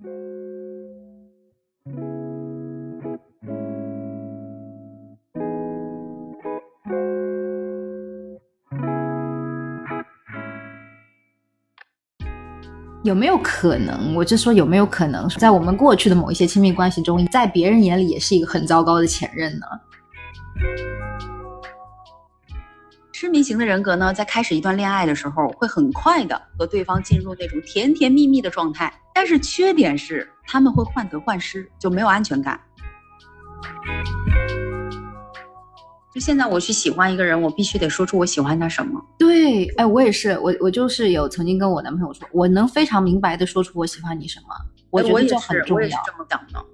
有没有可能？我就说有没有可能，在我们过去的某一些亲密关系中，在别人眼里也是一个很糟糕的前任呢？痴迷型的人格呢，在开始一段恋爱的时候，会很快的和对方进入那种甜甜蜜蜜的状态，但是缺点是他们会患得患失，就没有安全感。就现在我去喜欢一个人，我必须得说出我喜欢他什么。对，哎，我也是，我我就是有曾经跟我男朋友说，我能非常明白的说出我喜欢你什么，我觉得这很重要。我也是这么讲的。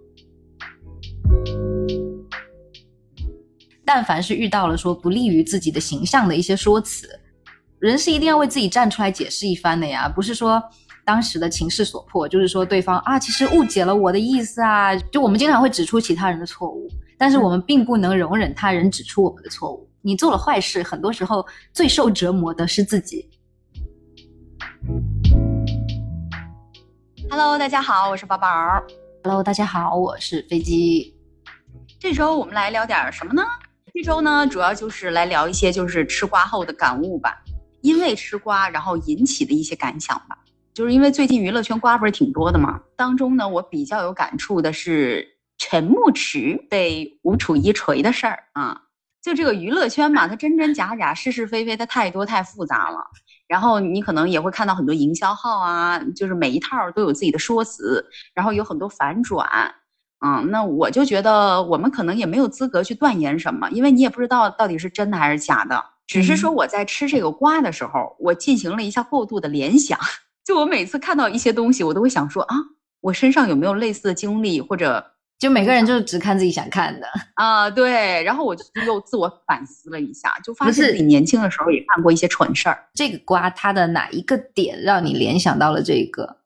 但凡是遇到了说不利于自己的形象的一些说辞，人是一定要为自己站出来解释一番的呀，不是说当时的情势所迫，就是说对方啊，其实误解了我的意思啊，就我们经常会指出其他人的错误。但是我们并不能容忍他人指出我们的错误。你做了坏事，很多时候最受折磨的是自己。Hello，大家好，我是宝宝。Hello，大家好，我是飞机。这周我们来聊点什么呢？这周呢，主要就是来聊一些就是吃瓜后的感悟吧。因为吃瓜，然后引起的一些感想吧。就是因为最近娱乐圈瓜不是挺多的嘛，当中呢，我比较有感触的是。陈牧驰被吴楚一锤的事儿啊，就这个娱乐圈嘛，它真真假假、是是非非，它太多太复杂了。然后你可能也会看到很多营销号啊，就是每一套都有自己的说辞，然后有很多反转。嗯，那我就觉得我们可能也没有资格去断言什么，因为你也不知道到底是真的还是假的。只是说我在吃这个瓜的时候，我进行了一下过度的联想。就我每次看到一些东西，我都会想说啊，我身上有没有类似的经历或者。就每个人就是只看自己想看的啊，对。然后我就又自我反思了一下，就发现自己年轻的时候也干过一些蠢事儿。这个瓜它的哪一个点让你联想到了这个？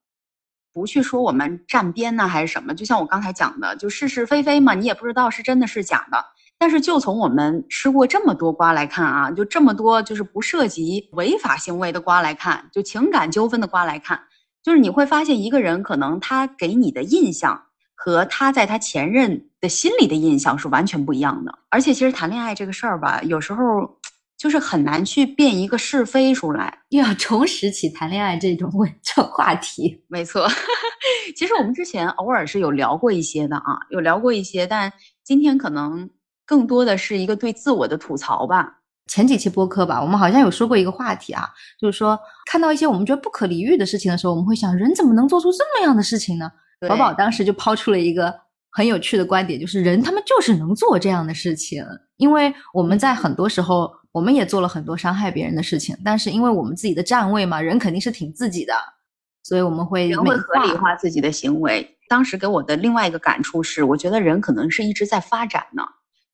不去说我们站边呢还是什么？就像我刚才讲的，就是是非非嘛，你也不知道是真的是假的。但是就从我们吃过这么多瓜来看啊，就这么多就是不涉及违法行为的瓜来看，就情感纠纷的瓜来看，就是你会发现一个人可能他给你的印象。和他在他前任的心里的印象是完全不一样的，而且其实谈恋爱这个事儿吧，有时候就是很难去辨一个是非出来。又要重拾起谈恋爱这种问这话题，没错。其实我们之前偶尔是有聊过一些的啊，有聊过一些，但今天可能更多的是一个对自我的吐槽吧。前几期播客吧，我们好像有说过一个话题啊，就是说看到一些我们觉得不可理喻的事情的时候，我们会想，人怎么能做出这么样的事情呢？宝宝当时就抛出了一个很有趣的观点，就是人他们就是能做这样的事情，因为我们在很多时候我们也做了很多伤害别人的事情，但是因为我们自己的站位嘛，人肯定是挺自己的，所以我们会人会合理化自己的行为。当时给我的另外一个感触是，我觉得人可能是一直在发展呢，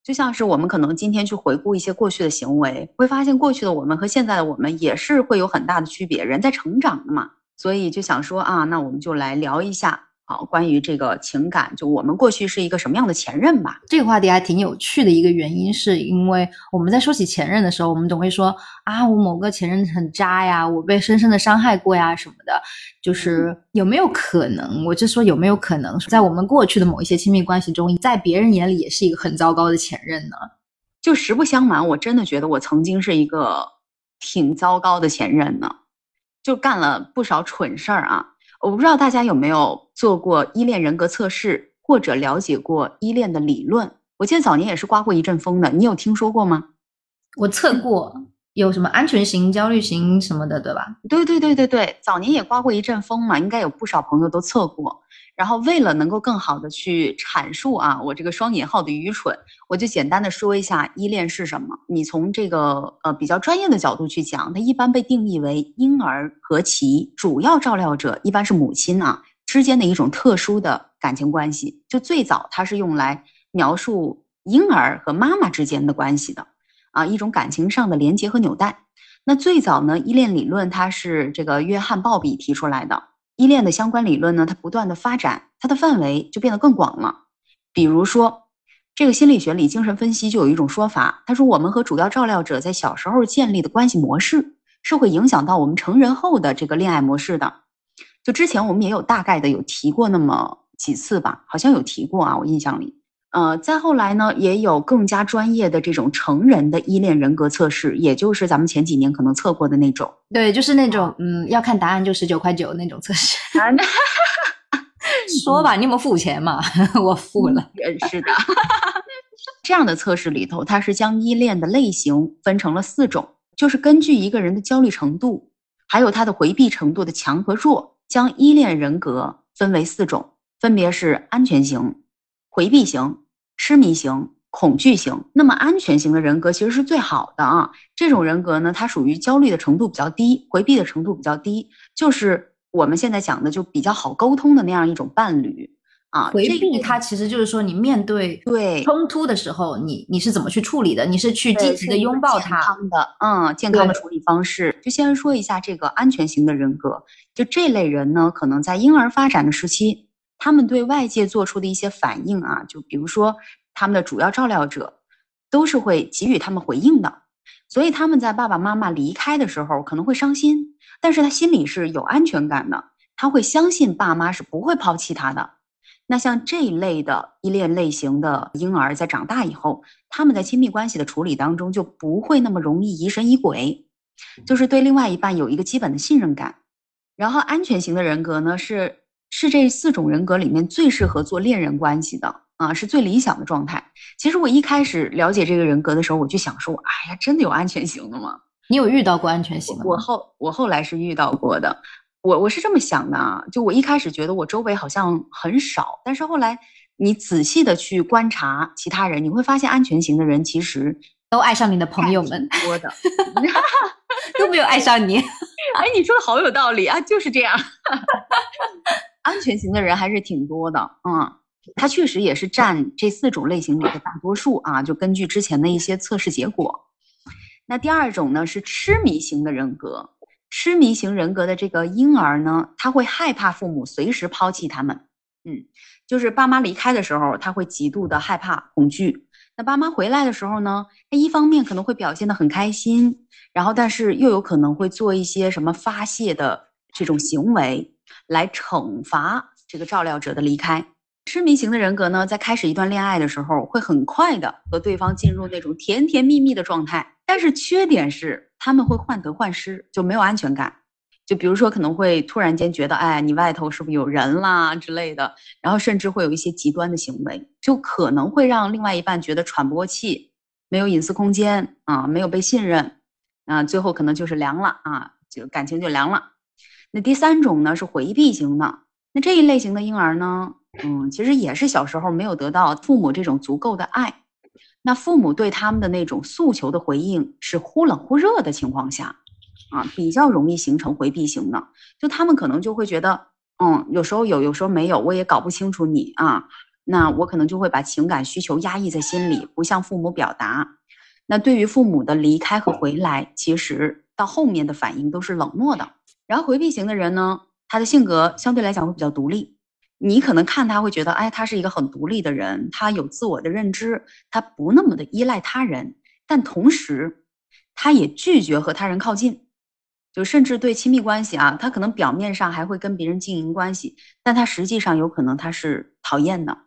就像是我们可能今天去回顾一些过去的行为，会发现过去的我们和现在的我们也是会有很大的区别，人在成长的嘛，所以就想说啊，那我们就来聊一下。好，关于这个情感，就我们过去是一个什么样的前任吧？这个话题还挺有趣的一个原因，是因为我们在说起前任的时候，我们总会说啊，我某个前任很渣呀，我被深深的伤害过呀什么的。就是有没有可能？我就说有没有可能，在我们过去的某一些亲密关系中，在别人眼里也是一个很糟糕的前任呢？就实不相瞒，我真的觉得我曾经是一个挺糟糕的前任呢，就干了不少蠢事儿啊。我不知道大家有没有做过依恋人格测试，或者了解过依恋的理论。我记得早年也是刮过一阵风的，你有听说过吗？我测过，有什么安全型、焦虑型什么的，对吧？对对对对对，早年也刮过一阵风嘛，应该有不少朋友都测过。然后为了能够更好的去阐述啊，我这个双引号的愚蠢，我就简单的说一下依恋是什么。你从这个呃比较专业的角度去讲，它一般被定义为婴儿和其主要照料者，一般是母亲啊之间的一种特殊的感情关系。就最早它是用来描述婴儿和妈妈之间的关系的啊，一种感情上的连接和纽带。那最早呢，依恋理论它是这个约翰鲍比提出来的。依恋的相关理论呢，它不断的发展，它的范围就变得更广了。比如说，这个心理学里精神分析就有一种说法，他说我们和主要照料者在小时候建立的关系模式，是会影响到我们成人后的这个恋爱模式的。就之前我们也有大概的有提过那么几次吧，好像有提过啊，我印象里。呃，再后来呢，也有更加专业的这种成人的依恋人格测试，也就是咱们前几年可能测过的那种。对，就是那种嗯，要看答案就十九块九那种测试。说吧，你有没有付钱嘛？我付了。是的。这样的测试里头，它是将依恋的类型分成了四种，就是根据一个人的焦虑程度，还有他的回避程度的强和弱，将依恋人格分为四种，分别是安全型、回避型、痴迷型、恐惧型。那么安全型的人格其实是最好的啊，这种人格呢，它属于焦虑的程度比较低，回避的程度比较低，就是我们现在讲的就比较好沟通的那样一种伴侣。啊，回避它其实就是说，你面对对冲突的时候，你你是怎么去处理的？你是去积极的拥抱它的，嗯，健康的处理方式。就先说一下这个安全型的人格，就这类人呢，可能在婴儿发展的时期，他们对外界做出的一些反应啊，就比如说他们的主要照料者都是会给予他们回应的，所以他们在爸爸妈妈离开的时候可能会伤心，但是他心里是有安全感的，他会相信爸妈是不会抛弃他的。那像这一类的依恋类型的婴儿，在长大以后，他们在亲密关系的处理当中就不会那么容易疑神疑鬼，就是对另外一半有一个基本的信任感。然后安全型的人格呢，是是这四种人格里面最适合做恋人关系的啊，是最理想的状态。其实我一开始了解这个人格的时候，我就想说，哎呀，真的有安全型的吗？你有遇到过安全型的？我后我后来是遇到过的。我我是这么想的啊，就我一开始觉得我周围好像很少，但是后来你仔细的去观察其他人，你会发现安全型的人其实都爱上你的朋友们多的，都没有爱上你。哎，你说的好有道理啊，就是这样。安全型的人还是挺多的，嗯，他确实也是占这四种类型里的大多数啊。就根据之前的一些测试结果，那第二种呢是痴迷型的人格。痴迷型人格的这个婴儿呢，他会害怕父母随时抛弃他们，嗯，就是爸妈离开的时候，他会极度的害怕、恐惧。那爸妈回来的时候呢，他一方面可能会表现的很开心，然后但是又有可能会做一些什么发泄的这种行为来惩罚这个照料者的离开。痴迷型的人格呢，在开始一段恋爱的时候，会很快的和对方进入那种甜甜蜜蜜的状态，但是缺点是。他们会患得患失，就没有安全感。就比如说，可能会突然间觉得，哎，你外头是不是有人啦之类的，然后甚至会有一些极端的行为，就可能会让另外一半觉得喘不过气，没有隐私空间啊，没有被信任啊，最后可能就是凉了啊，就感情就凉了。那第三种呢是回避型的，那这一类型的婴儿呢，嗯，其实也是小时候没有得到父母这种足够的爱。那父母对他们的那种诉求的回应是忽冷忽热的情况下，啊，比较容易形成回避型的。就他们可能就会觉得，嗯，有时候有，有时候没有，我也搞不清楚你啊。那我可能就会把情感需求压抑在心里，不向父母表达。那对于父母的离开和回来，其实到后面的反应都是冷漠的。然后回避型的人呢，他的性格相对来讲会比较独立。你可能看他会觉得，哎，他是一个很独立的人，他有自我的认知，他不那么的依赖他人，但同时，他也拒绝和他人靠近，就甚至对亲密关系啊，他可能表面上还会跟别人经营关系，但他实际上有可能他是讨厌的，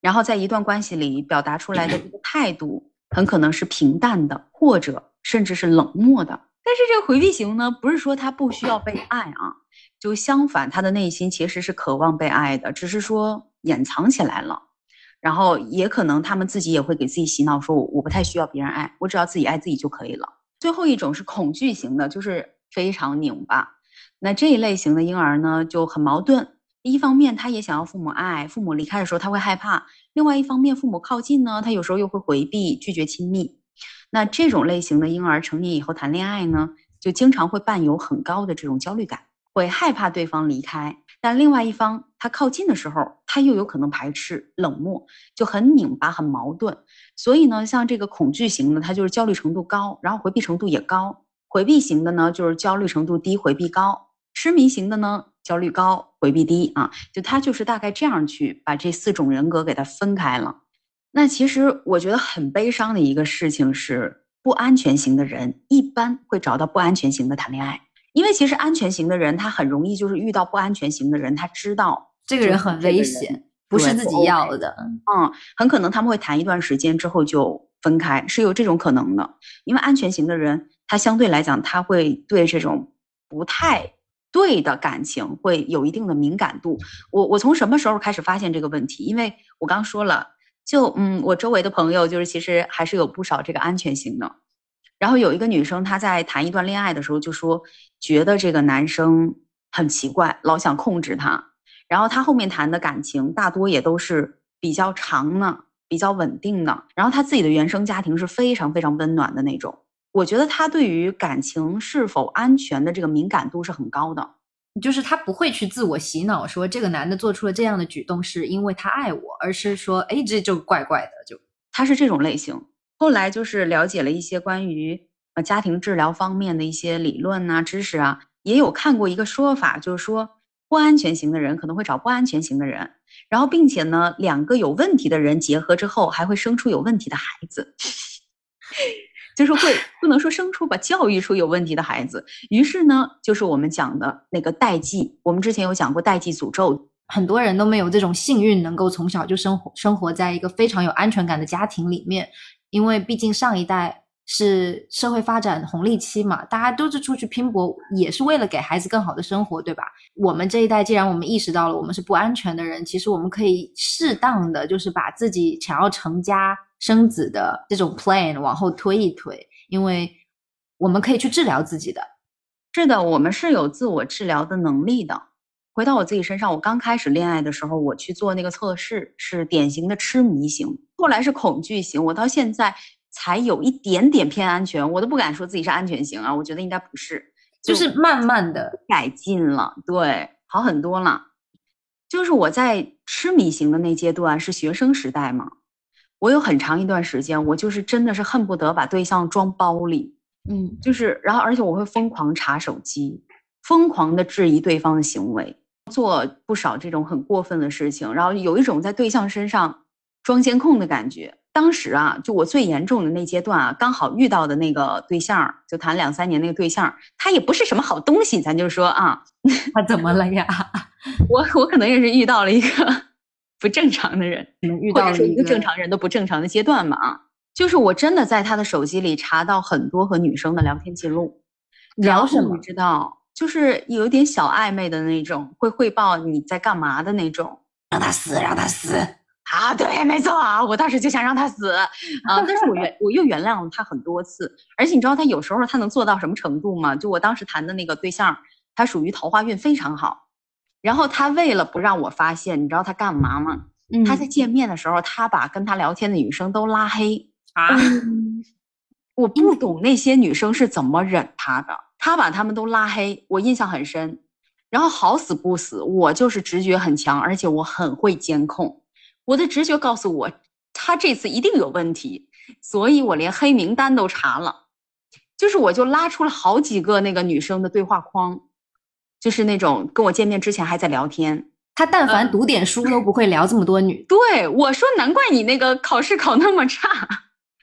然后在一段关系里表达出来的这个态度，很可能是平淡的，或者甚至是冷漠的。但是这个回避型呢，不是说他不需要被爱啊。就相反，他的内心其实是渴望被爱的，只是说掩藏起来了。然后也可能他们自己也会给自己洗脑，说我我不太需要别人爱，我只要自己爱自己就可以了。最后一种是恐惧型的，就是非常拧巴。那这一类型的婴儿呢，就很矛盾。一方面他也想要父母爱，父母离开的时候他会害怕；另外一方面，父母靠近呢，他有时候又会回避、拒绝亲密。那这种类型的婴儿成年以后谈恋爱呢，就经常会伴有很高的这种焦虑感。会害怕对方离开，但另外一方他靠近的时候，他又有可能排斥、冷漠，就很拧巴、很矛盾。所以呢，像这个恐惧型的，他就是焦虑程度高，然后回避程度也高；回避型的呢，就是焦虑程度低，回避高；痴迷型的呢，焦虑高，回避低啊。就他就是大概这样去把这四种人格给他分开了。那其实我觉得很悲伤的一个事情是，不安全型的人一般会找到不安全型的谈恋爱。因为其实安全型的人他很容易就是遇到不安全型的人，他知道这个人很危险，不是自己要的。嗯，很可能他们会谈一段时间之后就分开，是有这种可能的。因为安全型的人，他相对来讲他会对这种不太对的感情会有一定的敏感度。我我从什么时候开始发现这个问题？因为我刚说了，就嗯，我周围的朋友就是其实还是有不少这个安全型的。然后有一个女生，她在谈一段恋爱的时候就说，觉得这个男生很奇怪，老想控制她。然后她后面谈的感情大多也都是比较长的、比较稳定的。然后她自己的原生家庭是非常非常温暖的那种。我觉得她对于感情是否安全的这个敏感度是很高的，就是他不会去自我洗脑，说这个男的做出了这样的举动是因为他爱我，而是说，哎，这就怪怪的，就。他是这种类型。后来就是了解了一些关于呃家庭治疗方面的一些理论呐、知识啊，也有看过一个说法，就是说不安全型的人可能会找不安全型的人，然后并且呢，两个有问题的人结合之后，还会生出有问题的孩子，就是会不能说生出吧，教育出有问题的孩子。于是呢，就是我们讲的那个代际，我们之前有讲过代际诅咒，很多人都没有这种幸运，能够从小就生活生活在一个非常有安全感的家庭里面。因为毕竟上一代是社会发展红利期嘛，大家都是出去拼搏，也是为了给孩子更好的生活，对吧？我们这一代既然我们意识到了我们是不安全的人，其实我们可以适当的就是把自己想要成家生子的这种 plan 往后推一推，因为我们可以去治疗自己的。是的，我们是有自我治疗的能力的。回到我自己身上，我刚开始恋爱的时候，我去做那个测试，是典型的痴迷型，后来是恐惧型，我到现在才有一点点偏安全，我都不敢说自己是安全型啊，我觉得应该不是，就是慢慢的改进了，对，好很多了。就是我在痴迷型的那阶段是学生时代嘛，我有很长一段时间，我就是真的是恨不得把对象装包里，嗯，就是然后而且我会疯狂查手机，疯狂的质疑对方的行为。做不少这种很过分的事情，然后有一种在对象身上装监控的感觉。当时啊，就我最严重的那阶段啊，刚好遇到的那个对象，就谈两三年那个对象，他也不是什么好东西，咱就说啊，他怎么了呀？我我可能也是遇到了一个不正常的人，遇到了一个正常人都不正常的阶段嘛啊，就是我真的在他的手机里查到很多和女生的聊天记录，聊什么？知道。就是有点小暧昧的那种，会汇报你在干嘛的那种，让他死，让他死啊！对，没错啊，我当时就想让他死啊！但是我原我又原谅了他很多次，而且你知道他有时候他能做到什么程度吗？就我当时谈的那个对象，他属于桃花运非常好，然后他为了不让我发现，你知道他干嘛吗？他在见面的时候，他把跟他聊天的女生都拉黑啊！我不懂那些女生是怎么忍他的。他把他们都拉黑，我印象很深。然后好死不死，我就是直觉很强，而且我很会监控。我的直觉告诉我，他这次一定有问题，所以我连黑名单都查了。就是我就拉出了好几个那个女生的对话框，就是那种跟我见面之前还在聊天。他但凡读点书都不会聊这么多女。对我说，难怪你那个考试考那么差。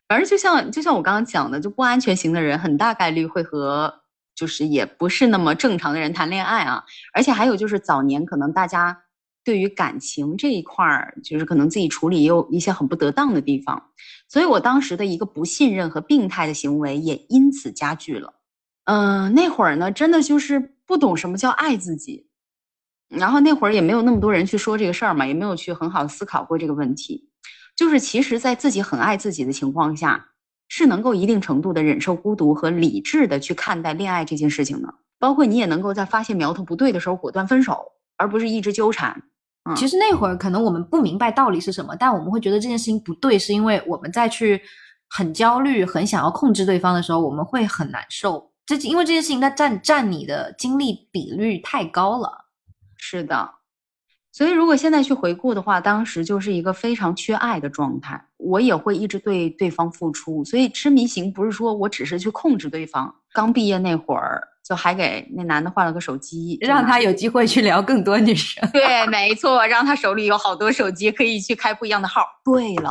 反正就像就像我刚刚讲的，就不安全型的人，很大概率会和。就是也不是那么正常的人谈恋爱啊，而且还有就是早年可能大家对于感情这一块儿，就是可能自己处理也有一些很不得当的地方，所以我当时的一个不信任和病态的行为也因此加剧了。嗯，那会儿呢，真的就是不懂什么叫爱自己，然后那会儿也没有那么多人去说这个事儿嘛，也没有去很好的思考过这个问题，就是其实在自己很爱自己的情况下。是能够一定程度的忍受孤独和理智的去看待恋爱这件事情的，包括你也能够在发现苗头不对的时候果断分手，而不是一直纠缠。其实那会儿可能我们不明白道理是什么，但我们会觉得这件事情不对，是因为我们在去很焦虑、很想要控制对方的时候，我们会很难受。这因为这件事情它占占你的精力比率太高了。是的。所以，如果现在去回顾的话，当时就是一个非常缺爱的状态。我也会一直对对方付出。所以，痴迷型不是说我只是去控制对方。刚毕业那会儿，就还给那男的换了个手机，让他有机会去聊更多女生。对，没错，让他手里有好多手机，可以去开不一样的号。对了，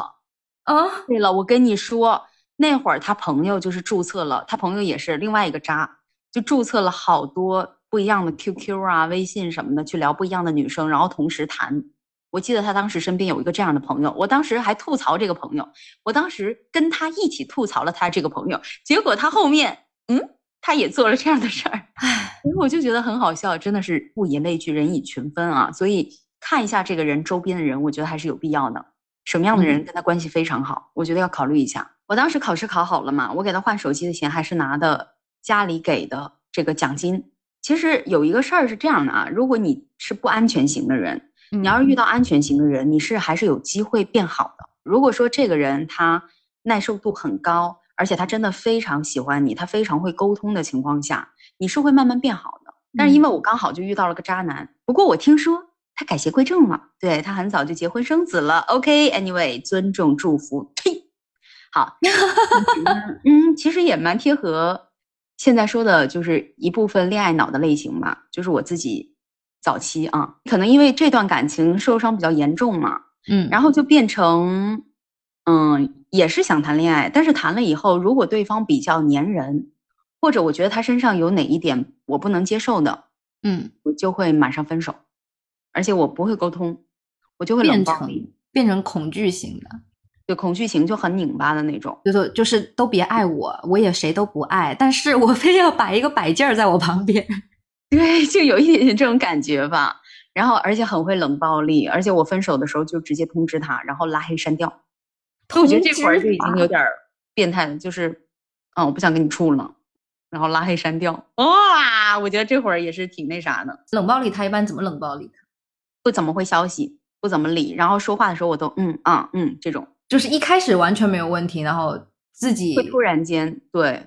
啊，对了，我跟你说，那会儿他朋友就是注册了，他朋友也是另外一个渣，就注册了好多不一样的 QQ 啊、微信什么的，去聊不一样的女生，然后同时谈。我记得他当时身边有一个这样的朋友，我当时还吐槽这个朋友，我当时跟他一起吐槽了他这个朋友，结果他后面，嗯，他也做了这样的事儿，唉，我就觉得很好笑，真的是物以类聚，人以群分啊，所以看一下这个人周边的人，我觉得还是有必要的。什么样的人跟他关系非常好？我觉得要考虑一下。我当时考试考好了嘛，我给他换手机的钱还是拿的家里给的这个奖金。其实有一个事儿是这样的啊，如果你是不安全型的人，你要是遇到安全型的人，你是还是有机会变好的。如果说这个人他耐受度很高，而且他真的非常喜欢你，他非常会沟通的情况下，你是会慢慢变好的。但是因为我刚好就遇到了个渣男，不过我听说。他改邪归正了，对他很早就结婚生子了。OK，Anyway，尊重祝福。呸，好，嗯，其实也蛮贴合现在说的，就是一部分恋爱脑的类型吧。就是我自己早期啊，可能因为这段感情受伤比较严重嘛，嗯，然后就变成，嗯，也是想谈恋爱，但是谈了以后，如果对方比较粘人，或者我觉得他身上有哪一点我不能接受的，嗯，我就会马上分手。而且我不会沟通，我就会变成变成恐惧型的，对，恐惧型就很拧巴的那种，就是就是都别爱我，我也谁都不爱，但是我非要摆一个摆件儿在我旁边，对，就有一点点这种感觉吧。然后而且很会冷暴力，而且我分手的时候就直接通知他，然后拉黑删掉。我觉得这会儿就已经有点变态了，就是，嗯，我不想跟你处了，然后拉黑删掉。哇，我觉得这会儿也是挺那啥的。冷暴力他一般怎么冷暴力？不怎么回消息，不怎么理，然后说话的时候我都嗯啊嗯这种，就是一开始完全没有问题，然后自己会突然间对，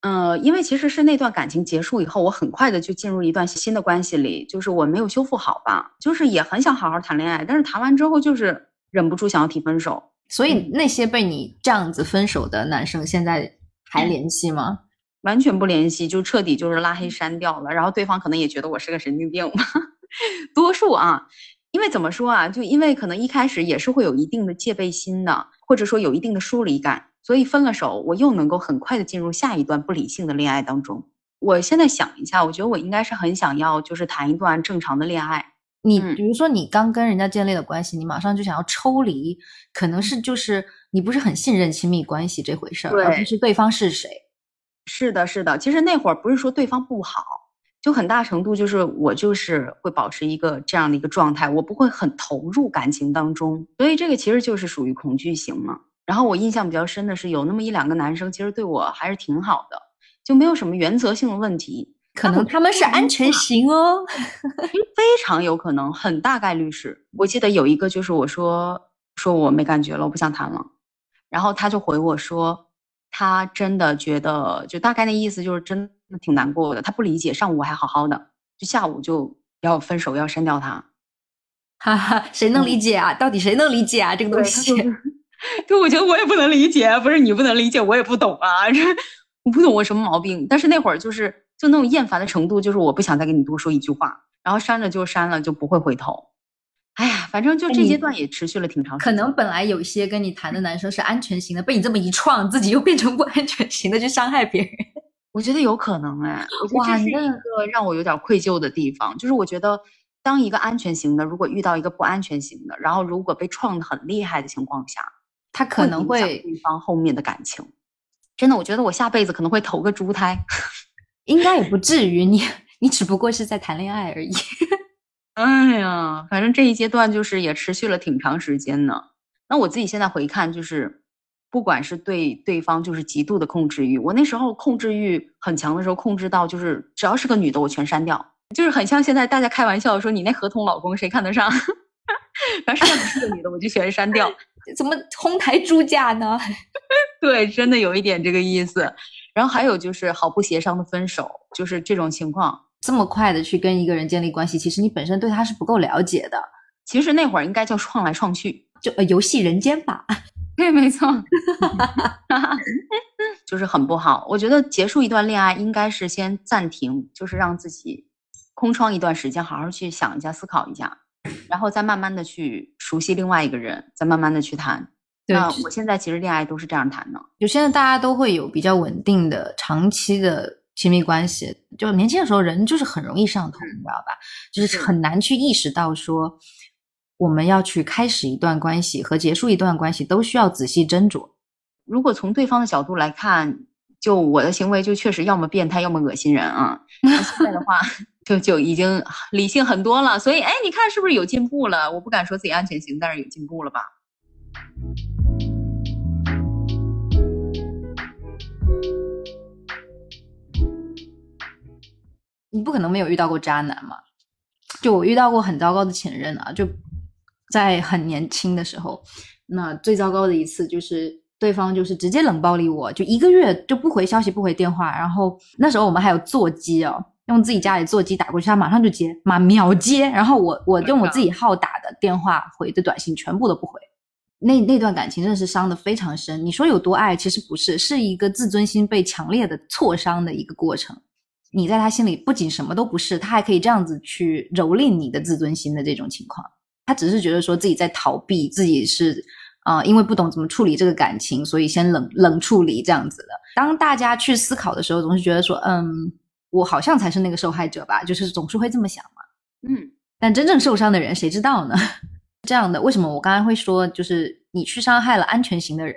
嗯，因为其实是那段感情结束以后，我很快的就进入一段新的关系里，就是我没有修复好吧，就是也很想好好谈恋爱，但是谈完之后就是忍不住想要提分手。所以那些被你这样子分手的男生，现在还联系吗？完全不联系，就彻底就是拉黑删掉了，然后对方可能也觉得我是个神经病吧。多数啊，因为怎么说啊，就因为可能一开始也是会有一定的戒备心的，或者说有一定的疏离感，所以分了手，我又能够很快的进入下一段不理性的恋爱当中。我现在想一下，我觉得我应该是很想要，就是谈一段正常的恋爱。你比如说，你刚跟人家建立了关系，你马上就想要抽离，可能是就是你不是很信任亲密关系这回事儿，而不是对方是谁。是的，是的，其实那会儿不是说对方不好。就很大程度就是我就是会保持一个这样的一个状态，我不会很投入感情当中，所以这个其实就是属于恐惧型嘛。然后我印象比较深的是有那么一两个男生，其实对我还是挺好的，就没有什么原则性的问题。可能他们是安全型哦，非常有可能，很大概率是。我记得有一个就是我说说我没感觉了，我不想谈了，然后他就回我说他真的觉得，就大概那意思就是真。挺难过的，他不理解，上午还好好的，就下午就要分手，要删掉他，哈哈，谁能理解啊？到底谁能理解啊？这个东西，对，我觉得我也不能理解，不是你不能理解，我也不懂啊，这 我不懂我什么毛病。但是那会儿就是就那种厌烦的程度，就是我不想再跟你多说一句话，然后删了就删了，就不会回头。哎呀，反正就这阶段也持续了挺长时间。可能本来有一些跟你谈的男生是安全型的，被你这么一撞，自己又变成不安全型的去伤害别人。我觉得有可能哎，我觉得这是一个让我有点愧疚的地方。就是我觉得，当一个安全型的，如果遇到一个不安全型的，然后如果被创的很厉害的情况下，他可能会对方后面的感情。真的，我觉得我下辈子可能会投个猪胎，应该也不至于。你你只不过是在谈恋爱而已。哎呀，反正这一阶段就是也持续了挺长时间呢。那我自己现在回看就是。不管是对对方就是极度的控制欲，我那时候控制欲很强的时候，控制到就是只要是个女的我全删掉，就是很像现在大家开玩笑说你那合同老公谁看得上，然后是不是个女的我就全删掉，怎么哄抬猪价呢？对，真的有一点这个意思。然后还有就是毫不协商的分手，就是这种情况，这么快的去跟一个人建立关系，其实你本身对他是不够了解的。其实那会儿应该叫创来创去，就呃游戏人间吧。对，没错，就是很不好。我觉得结束一段恋爱应该是先暂停，就是让自己空窗一段时间，好好去想一下、思考一下，然后再慢慢的去熟悉另外一个人，再慢慢的去谈。那我现在其实恋爱都是这样谈的，就现在大家都会有比较稳定的、长期的亲密关系，就年轻的时候人就是很容易上头，你知道吧？就是很难去意识到说，我们要去开始一段关系和结束一段关系都需要仔细斟酌。如果从对方的角度来看，就我的行为就确实要么变态，要么恶心人啊。那现在的话，就就已经理性很多了。所以，哎，你看是不是有进步了？我不敢说自己安全型，但是有进步了吧？你不可能没有遇到过渣男嘛？就我遇到过很糟糕的前任啊，就在很年轻的时候，那最糟糕的一次就是对方就是直接冷暴力我，就一个月就不回消息不回电话，然后那时候我们还有座机哦，用自己家里座机打过去，他马上就接，马秒接，然后我我用我自己号打的电话回的短信全部都不回，那那段感情真的是伤的非常深。你说有多爱，其实不是，是一个自尊心被强烈的挫伤的一个过程。你在他心里不仅什么都不是，他还可以这样子去蹂躏你的自尊心的这种情况。他只是觉得说自己在逃避，自己是啊，因为不懂怎么处理这个感情，所以先冷冷处理这样子的。当大家去思考的时候，总是觉得说，嗯，我好像才是那个受害者吧，就是总是会这么想嘛。嗯，但真正受伤的人谁知道呢？这样的，为什么我刚才会说，就是你去伤害了安全型的人，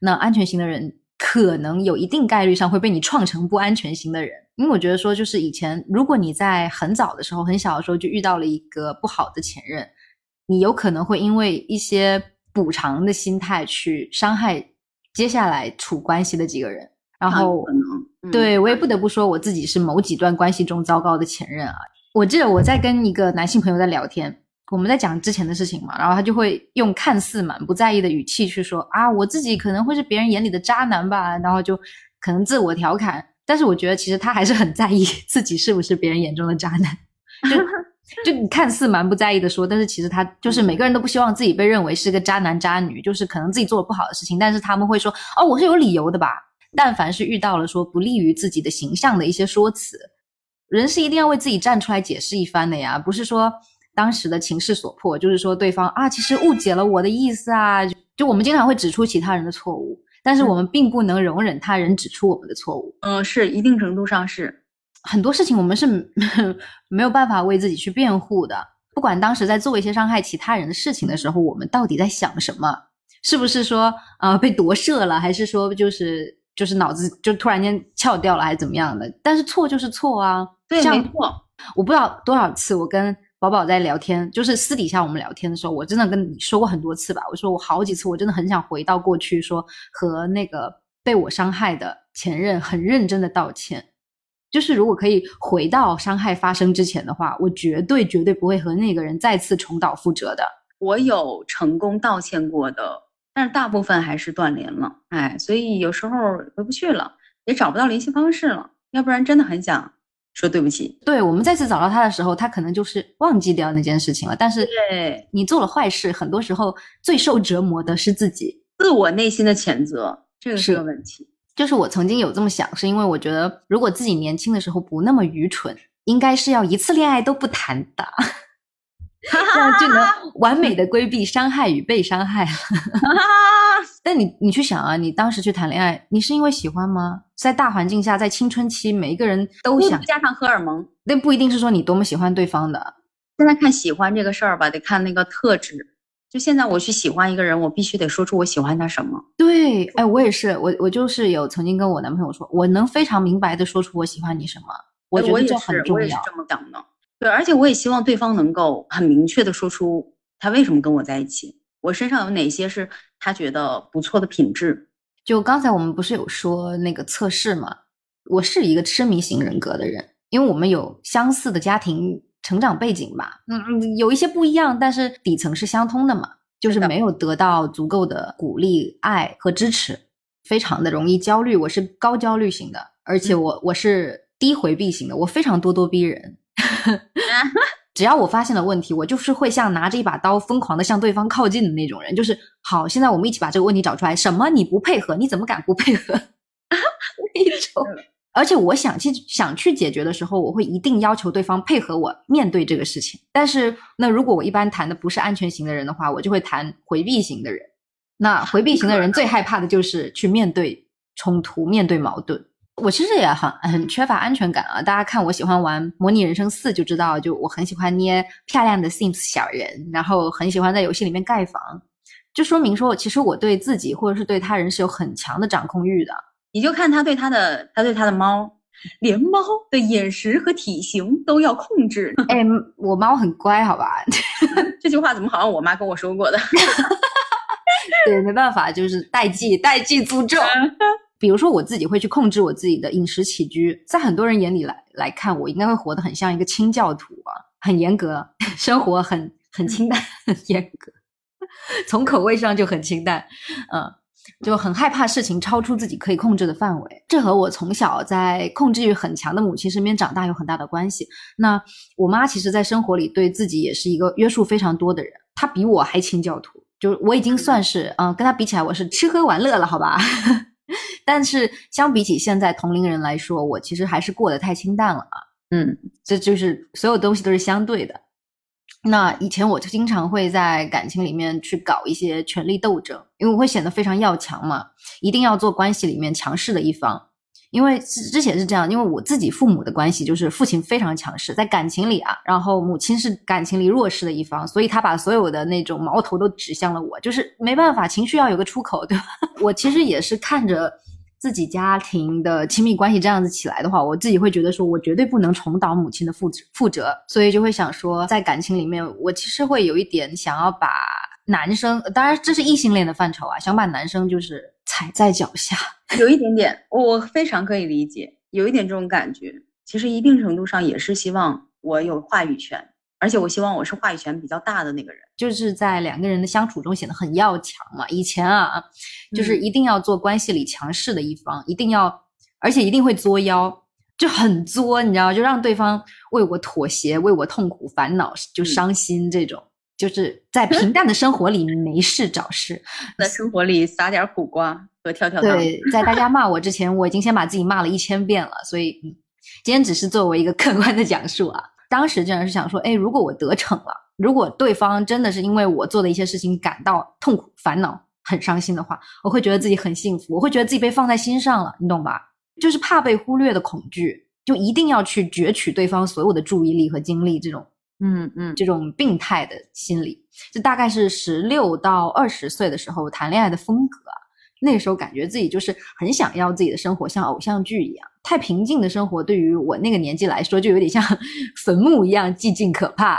那安全型的人。可能有一定概率上会被你创成不安全型的人，因为我觉得说，就是以前如果你在很早的时候、很小的时候就遇到了一个不好的前任，你有可能会因为一些补偿的心态去伤害接下来处关系的几个人。然后，对我也不得不说，我自己是某几段关系中糟糕的前任啊。我记得我在跟一个男性朋友在聊天。我们在讲之前的事情嘛，然后他就会用看似满不在意的语气去说啊，我自己可能会是别人眼里的渣男吧，然后就可能自我调侃。但是我觉得其实他还是很在意自己是不是别人眼中的渣男，就 就你看似蛮不在意的说，但是其实他就是每个人都不希望自己被认为是个渣男渣女，就是可能自己做了不好的事情，但是他们会说哦，我是有理由的吧。但凡是遇到了说不利于自己的形象的一些说辞，人是一定要为自己站出来解释一番的呀，不是说。当时的情势所迫，就是说对方啊，其实误解了我的意思啊。就我们经常会指出其他人的错误，但是我们并不能容忍他人指出我们的错误。嗯，是一定程度上是很多事情我们是 没有办法为自己去辩护的。不管当时在做一些伤害其他人的事情的时候，我们到底在想什么？是不是说啊被夺舍了，还是说就是就是脑子就突然间翘掉了，还是怎么样的？但是错就是错啊，对，没错。我不知道多少次我跟。宝宝在聊天，就是私底下我们聊天的时候，我真的跟你说过很多次吧。我说我好几次，我真的很想回到过去，说和那个被我伤害的前任很认真的道歉。就是如果可以回到伤害发生之前的话，我绝对绝对不会和那个人再次重蹈覆辙的。我有成功道歉过的，但是大部分还是断联了。哎，所以有时候回不去了，也找不到联系方式了。要不然真的很想。说对不起，对我们再次找到他的时候，他可能就是忘记掉那件事情了。但是，对你做了坏事，很多时候最受折磨的是自己，自我内心的谴责，这个是个问题。就是我曾经有这么想，是因为我觉得，如果自己年轻的时候不那么愚蠢，应该是要一次恋爱都不谈的。这样就能 完美的规避伤害与被伤害了。但你你去想啊，你当时去谈恋爱，你是因为喜欢吗？在大环境下，在青春期，每一个人都想加上荷尔蒙，那不一定是说你多么喜欢对方的。现在看喜欢这个事儿吧，得看那个特质。就现在我去喜欢一个人，我必须得说出我喜欢他什么。对，哎，我也是，我我就是有曾经跟我男朋友说，我能非常明白的说出我喜欢你什么。我觉得这很重要。我也是这么想的。对，而且我也希望对方能够很明确的说出他为什么跟我在一起，我身上有哪些是他觉得不错的品质。就刚才我们不是有说那个测试吗？我是一个痴迷型人格的人，因为我们有相似的家庭成长背景吧，嗯嗯，有一些不一样，但是底层是相通的嘛，就是没有得到足够的鼓励、爱和支持，非常的容易焦虑。我是高焦虑型的，而且我我是低回避型的，我非常咄咄逼人。只要我发现了问题，我就是会像拿着一把刀疯狂的向对方靠近的那种人。就是好，现在我们一起把这个问题找出来。什么？你不配合？你怎么敢不配合？那种。而且我想去想去解决的时候，我会一定要求对方配合我面对这个事情。但是，那如果我一般谈的不是安全型的人的话，我就会谈回避型的人。那回避型的人最害怕的就是去面对冲突、面对矛盾。我其实也很很缺乏安全感啊！大家看我喜欢玩模拟人生四就知道，就我很喜欢捏漂亮的 Sims 小人，然后很喜欢在游戏里面盖房，就说明说，其实我对自己或者是对他人是有很强的掌控欲的。你就看他对他的，他对他的猫，连猫的饮食和体型都要控制。哎，我猫很乖，好吧？这句话怎么好像我妈跟我说过的？对，没办法，就是代际代际诅咒。比如说，我自己会去控制我自己的饮食起居，在很多人眼里来来看，我应该会活得很像一个清教徒啊，很严格，生活很很清淡，很严格，从口味上就很清淡，嗯，就很害怕事情超出自己可以控制的范围。这和我从小在控制欲很强的母亲身边长大有很大的关系。那我妈其实，在生活里对自己也是一个约束非常多的人，她比我还清教徒，就是我已经算是，嗯，跟她比起来，我是吃喝玩乐了，好吧。但是相比起现在同龄人来说，我其实还是过得太清淡了啊。嗯，这就是所有东西都是相对的。那以前我就经常会在感情里面去搞一些权力斗争，因为我会显得非常要强嘛，一定要做关系里面强势的一方。因为之前是这样，因为我自己父母的关系就是父亲非常强势，在感情里啊，然后母亲是感情里弱势的一方，所以他把所有的那种矛头都指向了我，就是没办法，情绪要有个出口，对吧？我其实也是看着自己家庭的亲密关系这样子起来的话，我自己会觉得说我绝对不能重蹈母亲的覆覆辙，所以就会想说，在感情里面，我其实会有一点想要把男生，当然这是异性恋的范畴啊，想把男生就是踩在脚下。有一点点，我非常可以理解，有一点这种感觉。其实一定程度上也是希望我有话语权，而且我希望我是话语权比较大的那个人。就是在两个人的相处中显得很要强嘛。以前啊，就是一定要做关系里强势的一方，一定要，而且一定会作妖，就很作，你知道，就让对方为我妥协，为我痛苦、烦恼、就伤心这种。就是在平淡的生活里没事找事，在生活里撒点苦瓜和跳跳。对，在大家骂我之前，我已经先把自己骂了一千遍了。所以，今天只是作为一个客观的讲述啊。当时竟然是想说，哎，如果我得逞了，如果对方真的是因为我做的一些事情感到痛苦、烦恼、很伤心的话，我会觉得自己很幸福，我会觉得自己被放在心上了，你懂吧？就是怕被忽略的恐惧，就一定要去攫取对方所有的注意力和精力，这种。嗯嗯，这种病态的心理，就大概是十六到二十岁的时候谈恋爱的风格。那个时候感觉自己就是很想要自己的生活像偶像剧一样，太平静的生活对于我那个年纪来说，就有点像 坟墓一样寂静可怕。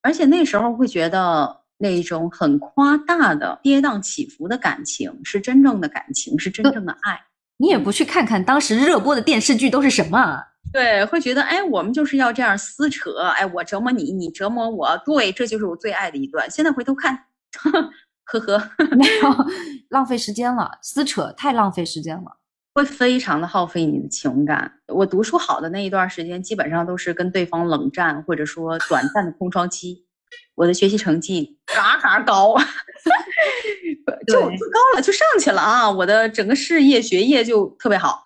而且那时候会觉得那种很夸大的跌宕起伏的感情是真正的感情，是真正的爱。你也不去看看当时热播的电视剧都是什么？对，会觉得哎，我们就是要这样撕扯，哎，我折磨你，你折磨我，对，这就是我最爱的一段。现在回头看，呵 呵呵，没有浪费时间了，撕扯太浪费时间了，会非常的耗费你的情感。我读书好的那一段时间，基本上都是跟对方冷战，或者说短暂的空窗期。我的学习成绩嘎嘎高，就最高了，就上去了啊！我的整个事业学业就特别好。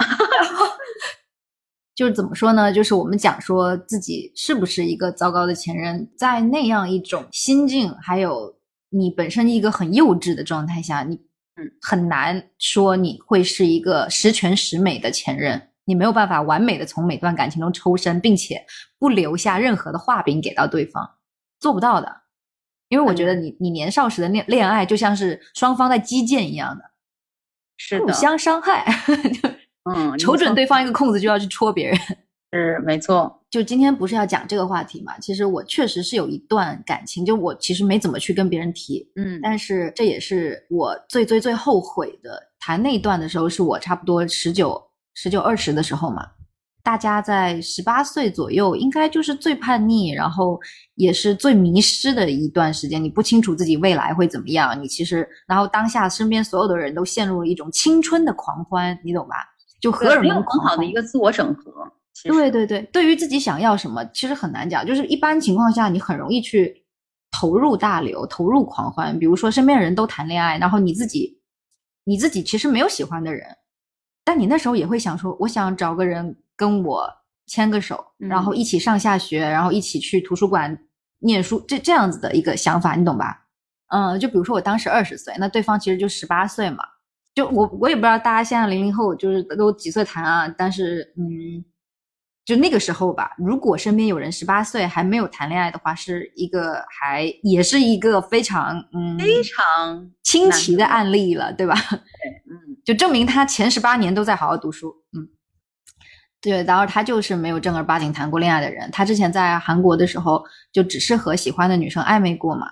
就是怎么说呢？就是我们讲说自己是不是一个糟糕的前任，在那样一种心境，还有你本身一个很幼稚的状态下，你嗯很难说你会是一个十全十美的前任，你没有办法完美的从每段感情中抽身，并且不留下任何的画饼给到对方，做不到的。因为我觉得你你年少时的恋恋爱就像是双方在击剑一样的，是互相伤害。就嗯，瞅准对方一个空子就要去戳别人，是没错。就今天不是要讲这个话题嘛？其实我确实是有一段感情，就我其实没怎么去跟别人提，嗯，但是这也是我最最最后悔的。谈那段的时候，是我差不多十九、十九二十的时候嘛。大家在十八岁左右，应该就是最叛逆，然后也是最迷失的一段时间。你不清楚自己未来会怎么样，你其实，然后当下身边所有的人都陷入了一种青春的狂欢，你懂吧？就荷尔蒙很好的一个自我整合，对对对，对于自己想要什么，其实很难讲。就是一般情况下，你很容易去投入大流，投入狂欢。比如说身边人都谈恋爱，然后你自己，你自己其实没有喜欢的人，但你那时候也会想说，我想找个人跟我牵个手，然后一起上下学，然后一起去图书馆念书，这这样子的一个想法，你懂吧？嗯，就比如说我当时二十岁，那对方其实就十八岁嘛。就我我也不知道大家现在零零后就是都几岁谈啊，但是嗯，就那个时候吧，如果身边有人十八岁还没有谈恋爱的话，是一个还也是一个非常嗯非常清奇的案例了，对吧？对，嗯，就证明他前十八年都在好好读书，嗯，对，然后他就是没有正儿八经谈过恋爱的人。他之前在韩国的时候，就只是和喜欢的女生暧昧过嘛。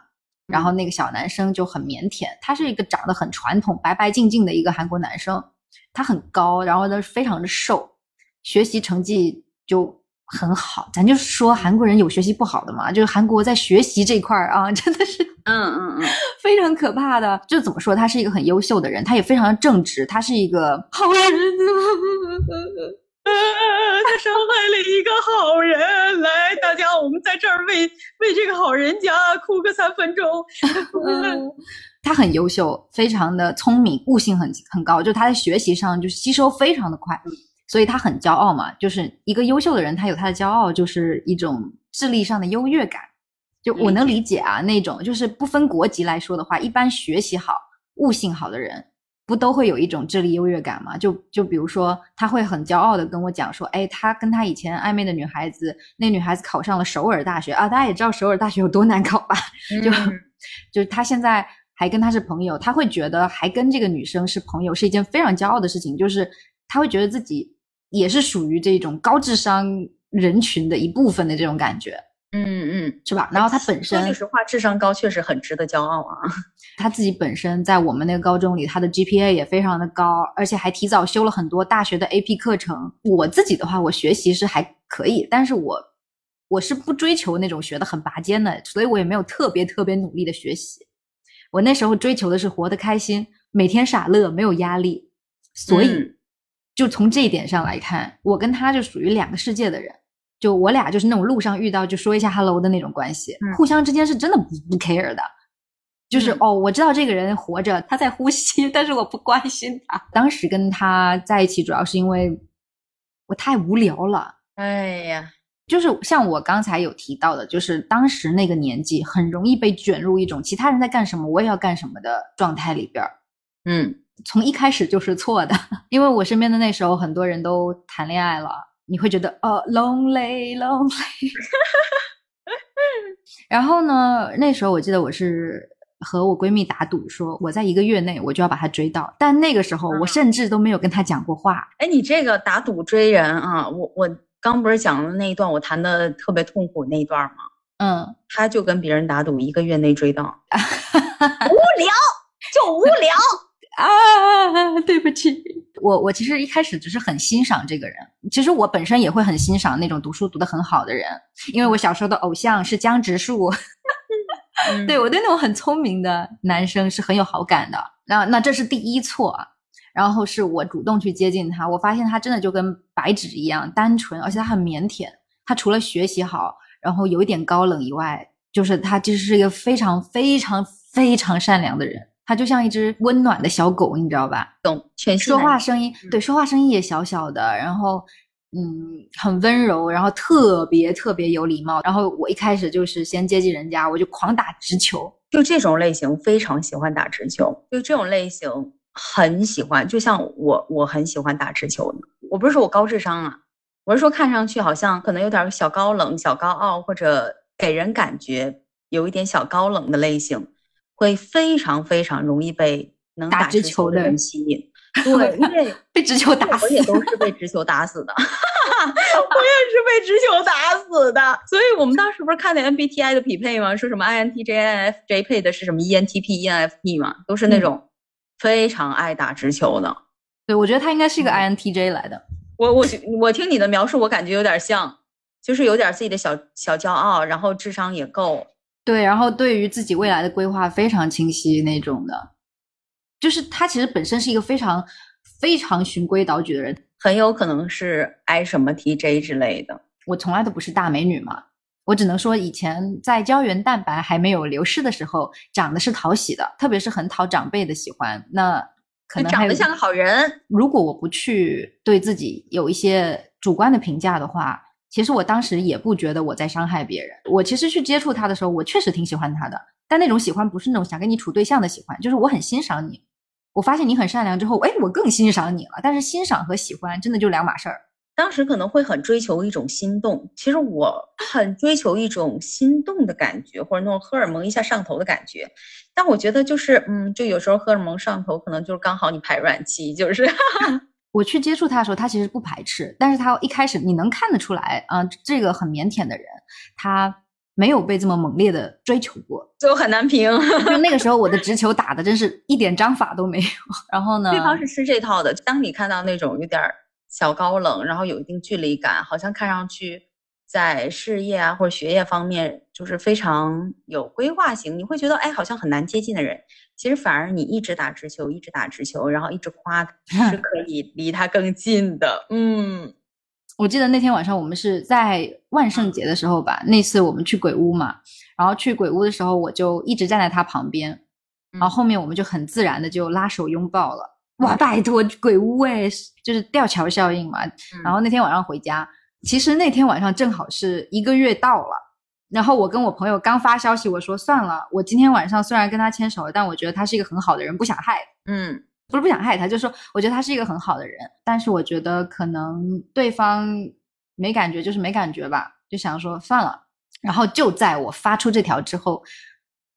然后那个小男生就很腼腆，他是一个长得很传统、白白净净的一个韩国男生，他很高，然后呢非常的瘦，学习成绩就很好。咱就说韩国人有学习不好的嘛，就是韩国在学习这块儿啊，真的是，嗯嗯嗯，非常可怕的。就怎么说，他是一个很优秀的人，他也非常的正直，他是一个好人。他伤害了一个好人，来，大家我们在这儿为为这个好人家哭个三分钟。他很优秀，非常的聪明，悟性很很高，就他在学习上就吸收非常的快，所以他很骄傲嘛。就是一个优秀的人，他有他的骄傲，就是一种智力上的优越感。就我能理解啊，那种就是不分国籍来说的话，一般学习好、悟性好的人。不都会有一种智力优越感吗？就就比如说，他会很骄傲的跟我讲说，哎，他跟他以前暧昧的女孩子，那女孩子考上了首尔大学啊，大家也知道首尔大学有多难考吧？就就是他现在还跟他是朋友，他会觉得还跟这个女生是朋友是一件非常骄傲的事情，就是他会觉得自己也是属于这种高智商人群的一部分的这种感觉。嗯嗯，是吧？然后他本身说句实话，智商高确实很值得骄傲啊。他自己本身在我们那个高中里，他的 GPA 也非常的高，而且还提早修了很多大学的 AP 课程。我自己的话，我学习是还可以，但是我我是不追求那种学的很拔尖的，所以我也没有特别特别努力的学习。我那时候追求的是活得开心，每天傻乐，没有压力。所以，就从这一点上来看，我跟他就属于两个世界的人。就我俩就是那种路上遇到就说一下 hello 的那种关系，互相之间是真的不不 care 的，就是哦，我知道这个人活着，他在呼吸，但是我不关心他。当时跟他在一起，主要是因为我太无聊了。哎呀，就是像我刚才有提到的，就是当时那个年纪，很容易被卷入一种其他人在干什么，我也要干什么的状态里边儿。嗯，从一开始就是错的，因为我身边的那时候很多人都谈恋爱了。你会觉得哦，lonely lonely。然后呢，那时候我记得我是和我闺蜜打赌，说我在一个月内我就要把她追到。但那个时候我甚至都没有跟她讲过话。哎，你这个打赌追人啊，我我刚不是讲了那一段我谈的特别痛苦那一段吗？嗯，他就跟别人打赌一个月内追到，无聊就无聊啊！对不起。我我其实一开始只是很欣赏这个人，其实我本身也会很欣赏那种读书读得很好的人，因为我小时候的偶像是江直树，对我对那种很聪明的男生是很有好感的。那那这是第一错，然后是我主动去接近他，我发现他真的就跟白纸一样单纯，而且他很腼腆。他除了学习好，然后有一点高冷以外，就是他其实是一个非常非常非常善良的人。他就像一只温暖的小狗，你知道吧？懂，全说话声音对，说话声音也小小的，然后嗯，很温柔，然后特别特别有礼貌。然后我一开始就是先接近人家，我就狂打直球。就这种类型非常喜欢打直球，就这种类型很喜欢。就像我，我很喜欢打直球的。我不是说我高智商啊，我是说看上去好像可能有点小高冷、小高傲，或者给人感觉有一点小高冷的类型。会非常非常容易被能打直球的人吸引，对，因为被直球打死，我也都是被直球打死的，我也是被直球打死的。所以我们当时不是看那 MBTI 的匹配吗？说什么 INTJ、INFJ 配的是什么 ENTP、ENFP 嘛，都是那种非常爱打直球的。对，我觉得他应该是一个 INTJ 来的。我我我听你的描述，我感觉有点像，就是有点自己的小小骄傲，然后智商也够。对，然后对于自己未来的规划非常清晰那种的，就是他其实本身是一个非常非常循规蹈矩的人，很有可能是 I 什么 TJ 之类的。我从来都不是大美女嘛，我只能说以前在胶原蛋白还没有流失的时候，长得是讨喜的，特别是很讨长辈的喜欢。那可能长得像个好人。如果我不去对自己有一些主观的评价的话。其实我当时也不觉得我在伤害别人。我其实去接触他的时候，我确实挺喜欢他的。但那种喜欢不是那种想跟你处对象的喜欢，就是我很欣赏你，我发现你很善良之后，哎，我更欣赏你了。但是欣赏和喜欢真的就两码事儿。当时可能会很追求一种心动，其实我很追求一种心动的感觉，或者那种荷尔蒙一下上头的感觉。但我觉得就是，嗯，就有时候荷尔蒙上头，可能就是刚好你排卵期，就是。我去接触他的时候，他其实不排斥，但是他一开始你能看得出来啊，这个很腼腆的人，他没有被这么猛烈的追求过，就很难评。就 那个时候，我的直球打的真是一点章法都没有。然后呢，对方是吃这套的。当你看到那种有点小高冷，然后有一定距离感，好像看上去在事业啊或者学业方面就是非常有规划型，你会觉得哎，好像很难接近的人。其实反而你一直打直球，一直打直球，然后一直夸，是可以离他更近的。嗯，我记得那天晚上我们是在万圣节的时候吧，那次我们去鬼屋嘛，然后去鬼屋的时候，我就一直站在他旁边，然后后面我们就很自然的就拉手拥抱了。哇，拜托，鬼屋哎，就是吊桥效应嘛。然后那天晚上回家，其实那天晚上正好是一个月到了。然后我跟我朋友刚发消息，我说算了，我今天晚上虽然跟他牵手了，但我觉得他是一个很好的人，不想害。嗯，不是不想害他，就是说我觉得他是一个很好的人，但是我觉得可能对方没感觉，就是没感觉吧，就想说算了。然后就在我发出这条之后，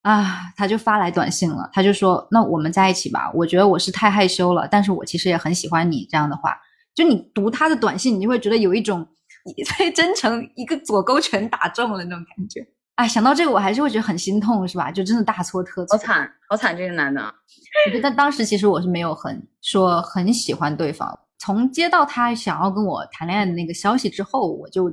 啊，他就发来短信了，他就说那我们在一起吧。我觉得我是太害羞了，但是我其实也很喜欢你。这样的话，就你读他的短信，你就会觉得有一种。最真诚，一个左勾拳打中了那种感觉。哎，想到这个，我还是会觉得很心痛，是吧？就真的大错特错，好惨，好惨，这个男的。我觉得当时其实我是没有很说很喜欢对方。从接到他想要跟我谈恋爱的那个消息之后，我就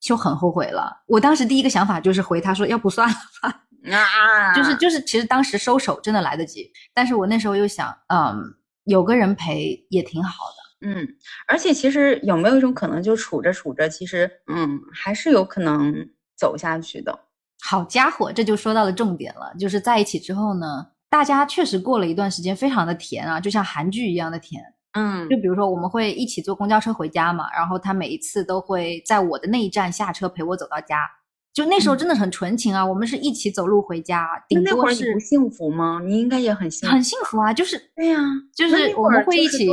就很后悔了。我当时第一个想法就是回他说，要不算了吧。啊，就是就是，其实当时收手真的来得及，但是我那时候又想，嗯，有个人陪也挺好的。嗯，而且其实有没有一种可能，就处着处着，其实嗯，还是有可能走下去的。好家伙，这就说到了重点了，就是在一起之后呢，大家确实过了一段时间，非常的甜啊，就像韩剧一样的甜。嗯，就比如说我们会一起坐公交车回家嘛，然后他每一次都会在我的那一站下车陪我走到家。就那时候真的很纯情啊，我们是一起走路回家。那会儿你不幸福吗？你应该也很幸福很幸福啊，就是对呀，就是我们会一起，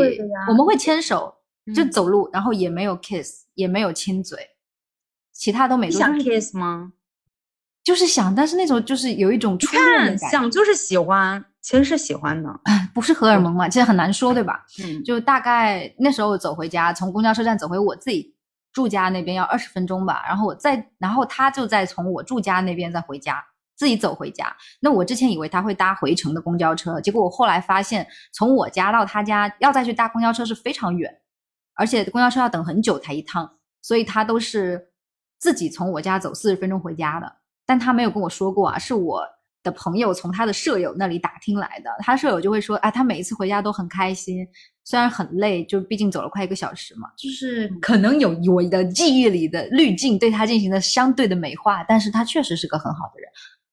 我们会牵手就走路，然后也没有 kiss，也没有亲嘴，其他都没。想 kiss 吗？就是想，但是那种就是有一种初恋的想就是喜欢，其实是喜欢的，不是荷尔蒙嘛？其实很难说，对吧？嗯，就大概那时候走回家，从公交车站走回我自己。住家那边要二十分钟吧，然后我再，然后他就再从我住家那边再回家，自己走回家。那我之前以为他会搭回程的公交车，结果我后来发现，从我家到他家要再去搭公交车是非常远，而且公交车要等很久才一趟，所以他都是自己从我家走四十分钟回家的。但他没有跟我说过啊，是我。的朋友从他的舍友那里打听来的，他舍友就会说，啊，他每一次回家都很开心，虽然很累，就毕竟走了快一个小时嘛，就是可能有我的记忆里的滤镜对他进行了相对的美化，但是他确实是个很好的人。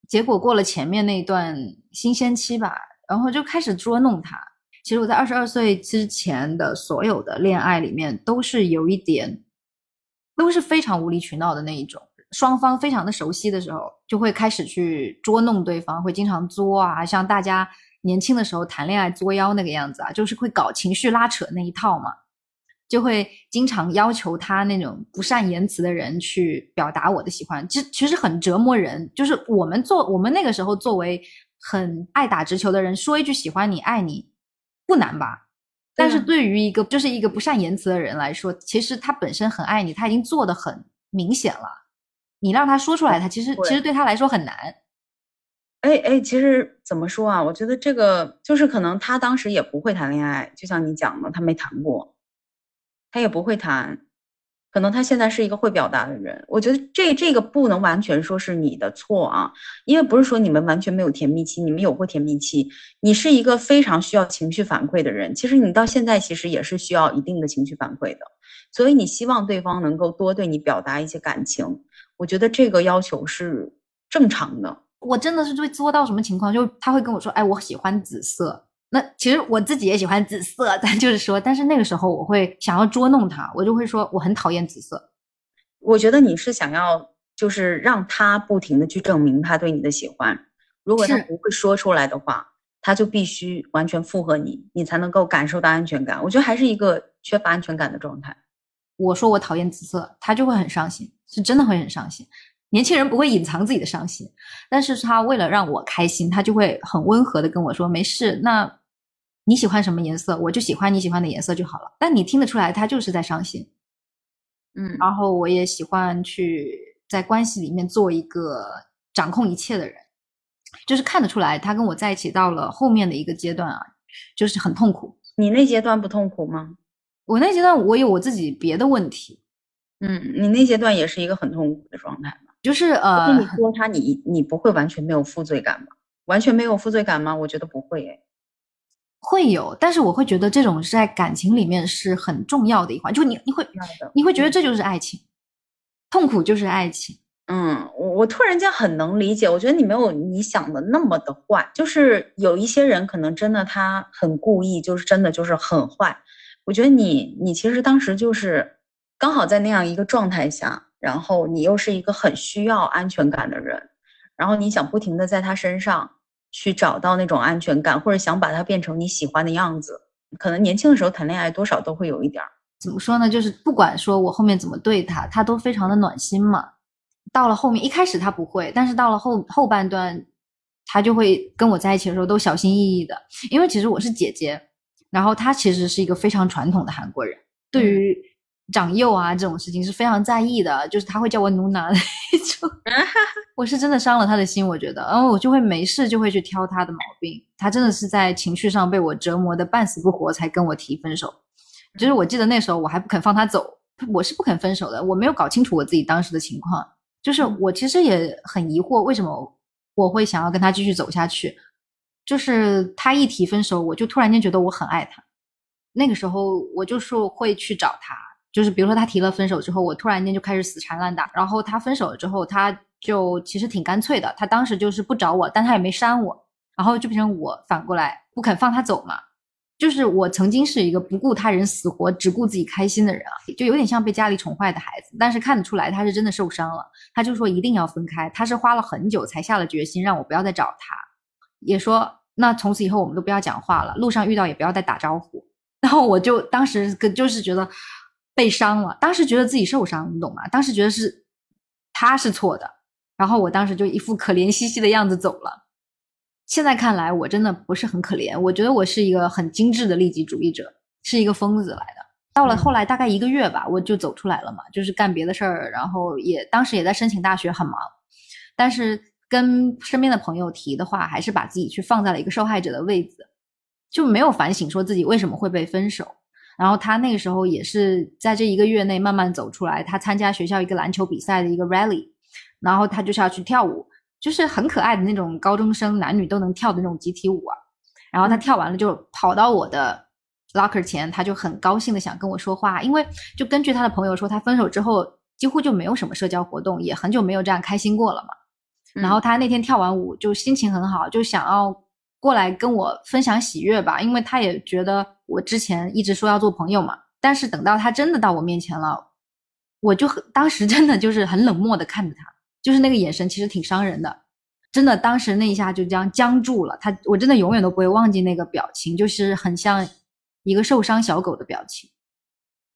结果过了前面那一段新鲜期吧，然后就开始捉弄他。其实我在二十二岁之前的所有的恋爱里面，都是有一点，都是非常无理取闹的那一种。双方非常的熟悉的时候，就会开始去捉弄对方，会经常作啊，像大家年轻的时候谈恋爱作妖那个样子啊，就是会搞情绪拉扯那一套嘛，就会经常要求他那种不善言辞的人去表达我的喜欢，其其实很折磨人。就是我们做我们那个时候作为很爱打直球的人，说一句喜欢你、爱你不难吧？但是对于一个就是一个不善言辞的人来说，其实他本身很爱你，他已经做的很明显了。你让他说出来，他其实其实对他来说很难。哎哎，其实怎么说啊？我觉得这个就是可能他当时也不会谈恋爱，就像你讲的，他没谈过，他也不会谈。可能他现在是一个会表达的人。我觉得这这个不能完全说是你的错啊，因为不是说你们完全没有甜蜜期，你们有过甜蜜期。你是一个非常需要情绪反馈的人，其实你到现在其实也是需要一定的情绪反馈的，所以你希望对方能够多对你表达一些感情。我觉得这个要求是正常的。我真的是会作到什么情况，就他会跟我说：“哎，我喜欢紫色。”那其实我自己也喜欢紫色，但就是说，但是那个时候我会想要捉弄他，我就会说我很讨厌紫色。我觉得你是想要就是让他不停的去证明他对你的喜欢，如果他不会说出来的话，他就必须完全附和你，你才能够感受到安全感。我觉得还是一个缺乏安全感的状态。我说我讨厌紫色，他就会很伤心，是真的会很伤心。年轻人不会隐藏自己的伤心，但是他为了让我开心，他就会很温和的跟我说：“没事，那你喜欢什么颜色，我就喜欢你喜欢的颜色就好了。”但你听得出来，他就是在伤心。嗯，然后我也喜欢去在关系里面做一个掌控一切的人，就是看得出来，他跟我在一起到了后面的一个阶段啊，就是很痛苦。你那阶段不痛苦吗？我那阶段我有我自己别的问题。嗯，你那阶段也是一个很痛苦的状态吗？就是呃，跟你说他，你你不会完全没有负罪感吗？完全没有负罪感吗？我觉得不会诶。会有，但是我会觉得这种是在感情里面是很重要的一环，就你你会你会觉得这就是爱情，痛苦就是爱情。嗯，我我突然间很能理解，我觉得你没有你想的那么的坏，就是有一些人可能真的他很故意，就是真的就是很坏。我觉得你你其实当时就是刚好在那样一个状态下，然后你又是一个很需要安全感的人，然后你想不停的在他身上。去找到那种安全感，或者想把他变成你喜欢的样子，可能年轻的时候谈恋爱多少都会有一点儿。怎么说呢？就是不管说我后面怎么对他，他都非常的暖心嘛。到了后面，一开始他不会，但是到了后后半段，他就会跟我在一起的时候都小心翼翼的。因为其实我是姐姐，然后他其实是一个非常传统的韩国人，对于。长幼啊，这种事情是非常在意的，就是他会叫我努娜那种，我是真的伤了他的心，我觉得，然后我就会没事就会去挑他的毛病，他真的是在情绪上被我折磨的半死不活才跟我提分手。就是我记得那时候我还不肯放他走，我是不肯分手的，我没有搞清楚我自己当时的情况，就是我其实也很疑惑为什么我会想要跟他继续走下去，就是他一提分手，我就突然间觉得我很爱他，那个时候我就是会去找他。就是比如说他提了分手之后，我突然间就开始死缠烂打。然后他分手了之后，他就其实挺干脆的。他当时就是不找我，但他也没删我，然后就变成我反过来不肯放他走嘛。就是我曾经是一个不顾他人死活，只顾自己开心的人啊，就有点像被家里宠坏的孩子。但是看得出来他是真的受伤了，他就说一定要分开。他是花了很久才下了决心让我不要再找他，也说那从此以后我们都不要讲话了，路上遇到也不要再打招呼。然后我就当时跟就是觉得。被伤了，当时觉得自己受伤，你懂吗？当时觉得是他是错的，然后我当时就一副可怜兮兮的样子走了。现在看来，我真的不是很可怜，我觉得我是一个很精致的利己主义者，是一个疯子来的。到了后来大概一个月吧，我就走出来了嘛，就是干别的事儿，然后也当时也在申请大学，很忙。但是跟身边的朋友提的话，还是把自己去放在了一个受害者的位置，就没有反省说自己为什么会被分手。然后他那个时候也是在这一个月内慢慢走出来。他参加学校一个篮球比赛的一个 rally，然后他就是要去跳舞，就是很可爱的那种高中生男女都能跳的那种集体舞啊。然后他跳完了就跑到我的 locker 前，他就很高兴的想跟我说话，因为就根据他的朋友说，他分手之后几乎就没有什么社交活动，也很久没有这样开心过了嘛。然后他那天跳完舞就心情很好，就想要。过来跟我分享喜悦吧，因为他也觉得我之前一直说要做朋友嘛，但是等到他真的到我面前了，我就很当时真的就是很冷漠的看着他，就是那个眼神其实挺伤人的，真的当时那一下就这样僵住了。他我真的永远都不会忘记那个表情，就是很像一个受伤小狗的表情。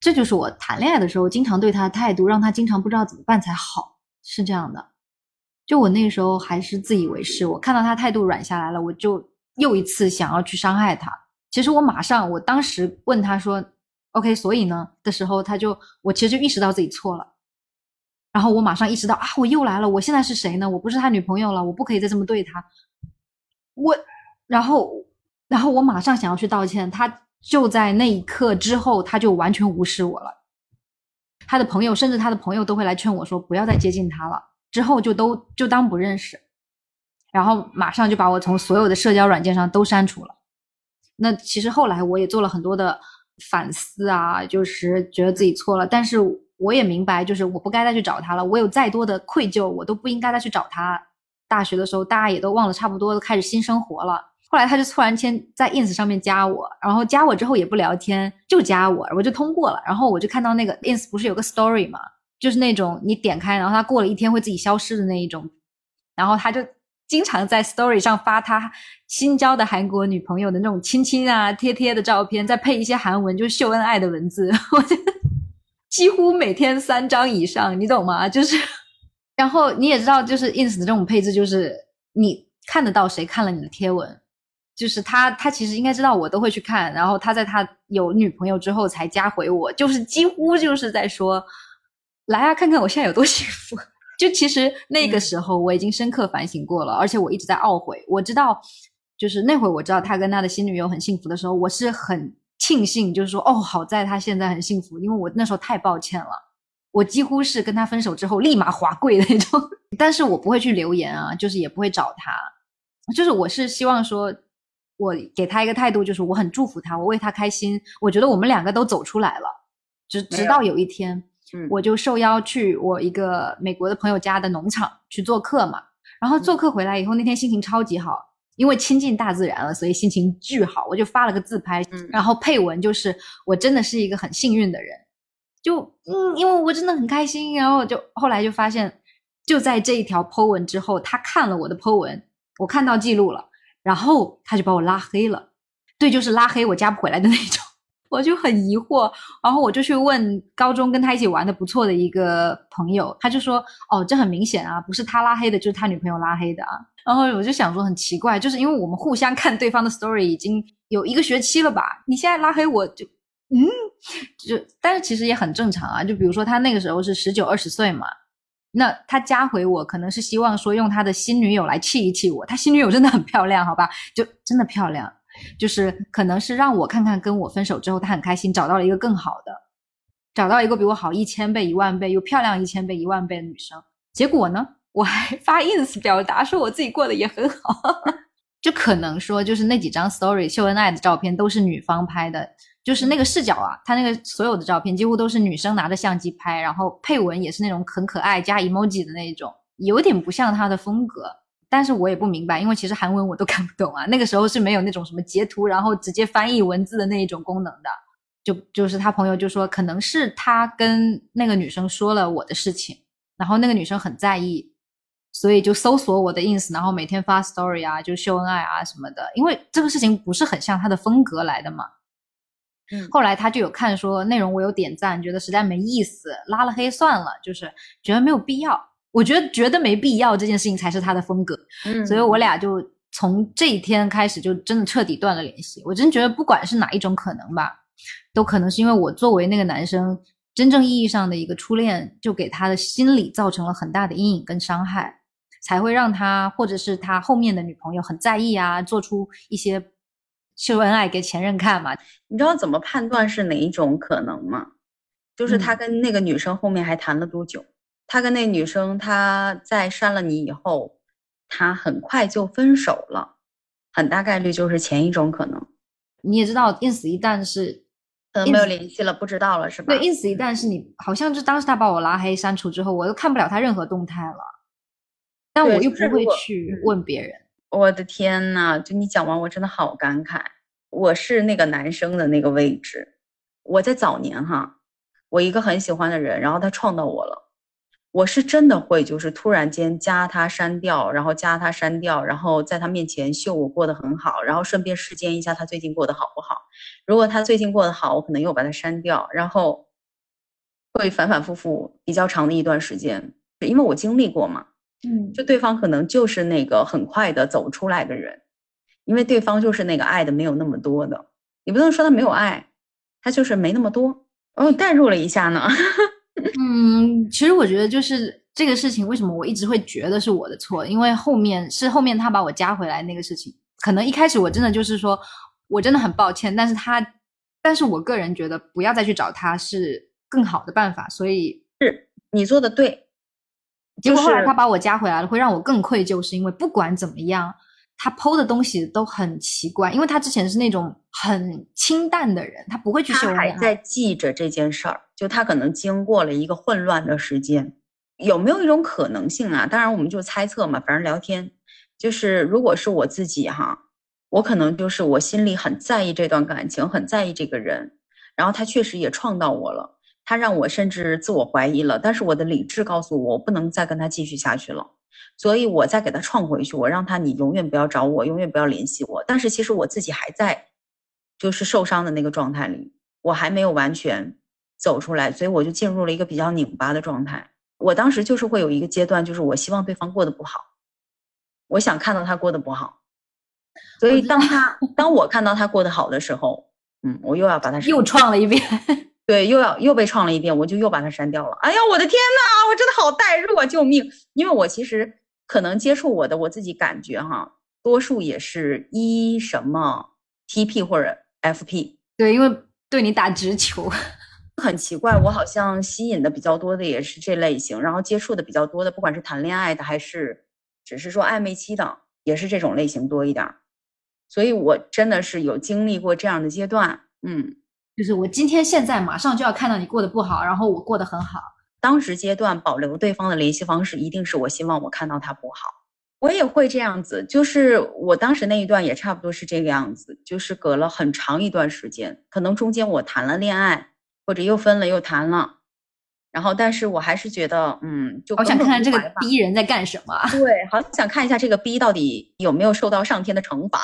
这就是我谈恋爱的时候经常对他的态度，让他经常不知道怎么办才好，是这样的。就我那时候还是自以为是，我看到他态度软下来了，我就。又一次想要去伤害他，其实我马上，我当时问他说：“OK，所以呢？”的时候，他就我其实就意识到自己错了，然后我马上意识到啊，我又来了，我现在是谁呢？我不是他女朋友了，我不可以再这么对他。我，然后，然后我马上想要去道歉，他就在那一刻之后，他就完全无视我了。他的朋友，甚至他的朋友都会来劝我说：“不要再接近他了。”之后就都就当不认识。然后马上就把我从所有的社交软件上都删除了。那其实后来我也做了很多的反思啊，就是觉得自己错了。但是我也明白，就是我不该再去找他了。我有再多的愧疚，我都不应该再去找他。大学的时候，大家也都忘了差不多，都开始新生活了。后来他就突然间在 ins 上面加我，然后加我之后也不聊天，就加我，我就通过了。然后我就看到那个 ins 不是有个 story 嘛，就是那种你点开，然后它过了一天会自己消失的那一种。然后他就。经常在 Story 上发他新交的韩国女朋友的那种亲亲啊、贴贴的照片，再配一些韩文，就是秀恩爱的文字。我觉得几乎每天三张以上，你懂吗？就是，然后你也知道，就是 Ins 的这种配置，就是你看得到谁看了你的贴文，就是他，他其实应该知道我都会去看，然后他在他有女朋友之后才加回我，就是几乎就是在说，来啊，看看我现在有多幸福。就其实那个时候我已经深刻反省过了，而且我一直在懊悔。我知道，就是那会我知道他跟他的新女友很幸福的时候，我是很庆幸，就是说哦，好在他现在很幸福，因为我那时候太抱歉了。我几乎是跟他分手之后立马滑跪的那种，但是我不会去留言啊，就是也不会找他，就是我是希望说，我给他一个态度，就是我很祝福他，我为他开心，我觉得我们两个都走出来了，直直到有一天。我就受邀去我一个美国的朋友家的农场去做客嘛，然后做客回来以后，那天心情超级好，因为亲近大自然了，所以心情巨好。我就发了个自拍，然后配文就是我真的是一个很幸运的人，就嗯，因为我真的很开心。然后就后来就发现，就在这一条 po 文之后，他看了我的 po 文，我看到记录了，然后他就把我拉黑了，对，就是拉黑我加不回来的那种。我就很疑惑，然后我就去问高中跟他一起玩的不错的一个朋友，他就说：“哦，这很明显啊，不是他拉黑的，就是他女朋友拉黑的啊。”然后我就想说很奇怪，就是因为我们互相看对方的 story 已经有一个学期了吧？你现在拉黑我就嗯，就但是其实也很正常啊。就比如说他那个时候是十九二十岁嘛，那他加回我可能是希望说用他的新女友来气一气我。他新女友真的很漂亮，好吧？就真的漂亮。就是可能是让我看看，跟我分手之后，他很开心，找到了一个更好的，找到一个比我好一千倍、一万倍又漂亮一千倍、一万倍的女生。结果呢，我还发 ins 表达说我自己过得也很好，就可能说就是那几张 story 秀恩爱的照片都是女方拍的，就是那个视角啊，他那个所有的照片几乎都是女生拿着相机拍，然后配文也是那种很可爱加 emoji 的那种，有点不像他的风格。但是我也不明白，因为其实韩文我都 看不懂啊。那个时候是没有那种什么截图然后直接翻译文字的那一种功能的。就就是他朋友就说，可能是他跟那个女生说了我的事情，然后那个女生很在意，所以就搜索我的 ins，然后每天发 story 啊，就秀恩爱啊什么的。因为这个事情不是很像他的风格来的嘛。嗯。后来他就有看说内容我有点赞，觉得实在没意思，拉了黑算了，就是觉得没有必要。我觉得觉得没必要这件事情才是他的风格，嗯，所以我俩就从这一天开始就真的彻底断了联系。我真觉得不管是哪一种可能吧，都可能是因为我作为那个男生真正意义上的一个初恋，就给他的心理造成了很大的阴影跟伤害，才会让他或者是他后面的女朋友很在意啊，做出一些秀恩爱给前任看嘛。你知道怎么判断是哪一种可能吗？就是他跟那个女生后面还谈了多久？他跟那女生，他在删了你以后，他很快就分手了，很大概率就是前一种可能。你也知道，ins 一旦是，可能没有联系了，不知道了，是吧？对，ins 一旦是你，好像就当时他把我拉黑删除之后，我又看不了他任何动态了。但我又不会去问别人。我的天呐，就你讲完，我真的好感慨。我是那个男生的那个位置，我在早年哈，我一个很喜欢的人，然后他撞到我了。我是真的会，就是突然间加他删掉，然后加他删掉，然后在他面前秀我过得很好，然后顺便试监一下他最近过得好不好。如果他最近过得好，我可能又把他删掉，然后会反反复复比较长的一段时间，因为我经历过嘛。嗯，就对方可能就是那个很快的走出来的人，因为对方就是那个爱的没有那么多的，你不能说他没有爱，他就是没那么多。哦，代入了一下呢。嗯，其实我觉得就是这个事情，为什么我一直会觉得是我的错？因为后面是后面他把我加回来那个事情，可能一开始我真的就是说我真的很抱歉，但是他，但是我个人觉得不要再去找他是更好的办法，所以是你做的对。结果后来他把我加回来了，会让我更愧疚，是因为不管怎么样。他剖的东西都很奇怪，因为他之前是那种很清淡的人，他不会去修。他还在记着这件事儿，就他可能经过了一个混乱的时间，有没有一种可能性啊？当然，我们就猜测嘛，反正聊天，就是如果是我自己哈，我可能就是我心里很在意这段感情，很在意这个人，然后他确实也创到我了，他让我甚至自我怀疑了，但是我的理智告诉我，我不能再跟他继续下去了。所以我再给他创回去，我让他你永远不要找我，永远不要联系我。但是其实我自己还在，就是受伤的那个状态里，我还没有完全走出来，所以我就进入了一个比较拧巴的状态。我当时就是会有一个阶段，就是我希望对方过得不好，我想看到他过得不好，所以当他当我看到他过得好的时候，嗯，我又要把他又创了一遍。对，又要又被创了一遍，我就又把它删掉了。哎呀，我的天呐，我真的好代入啊！救命！因为我其实可能接触我的，我自己感觉哈，多数也是一什么 TP 或者 FP。对，因为对你打直球，很奇怪，我好像吸引的比较多的也是这类型，然后接触的比较多的，不管是谈恋爱的还是只是说暧昧期的，也是这种类型多一点。所以我真的是有经历过这样的阶段，嗯。就是我今天现在马上就要看到你过得不好，然后我过得很好。当时阶段保留对方的联系方式，一定是我希望我看到他不好。我也会这样子，就是我当时那一段也差不多是这个样子，就是隔了很长一段时间，可能中间我谈了恋爱，或者又分了又谈了，然后但是我还是觉得，嗯，就好想看看这个逼人在干什么。对，好想看一下这个逼到底有没有受到上天的惩罚，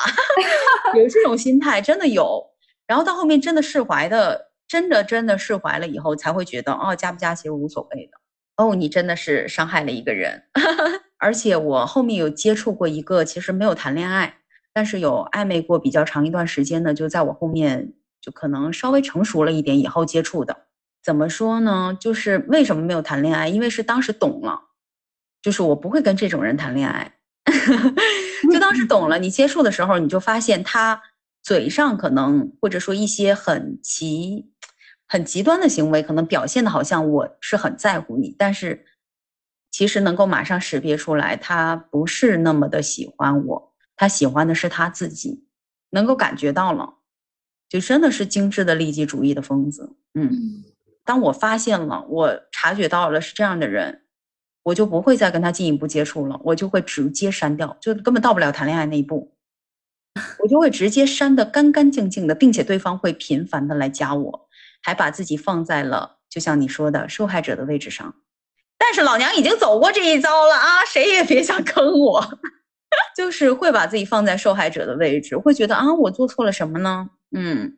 有这种心态，真的有。然后到后面真的释怀的，真的真的释怀了以后，才会觉得哦，加不加其实无所谓的。哦，你真的是伤害了一个人。而且我后面有接触过一个，其实没有谈恋爱，但是有暧昧过比较长一段时间的，就在我后面就可能稍微成熟了一点以后接触的。怎么说呢？就是为什么没有谈恋爱？因为是当时懂了，就是我不会跟这种人谈恋爱。就当时懂了，你接触的时候你就发现他。嘴上可能或者说一些很极很极端的行为，可能表现的好像我是很在乎你，但是其实能够马上识别出来，他不是那么的喜欢我，他喜欢的是他自己，能够感觉到了，就真的是精致的利己主义的疯子。嗯，当我发现了，我察觉到了是这样的人，我就不会再跟他进一步接触了，我就会直接删掉，就根本到不了谈恋爱那一步。我就会直接删得干干净净的，并且对方会频繁的来加我，还把自己放在了就像你说的受害者的位置上。但是老娘已经走过这一遭了啊，谁也别想坑我。就是会把自己放在受害者的位置，会觉得啊，我做错了什么呢？嗯，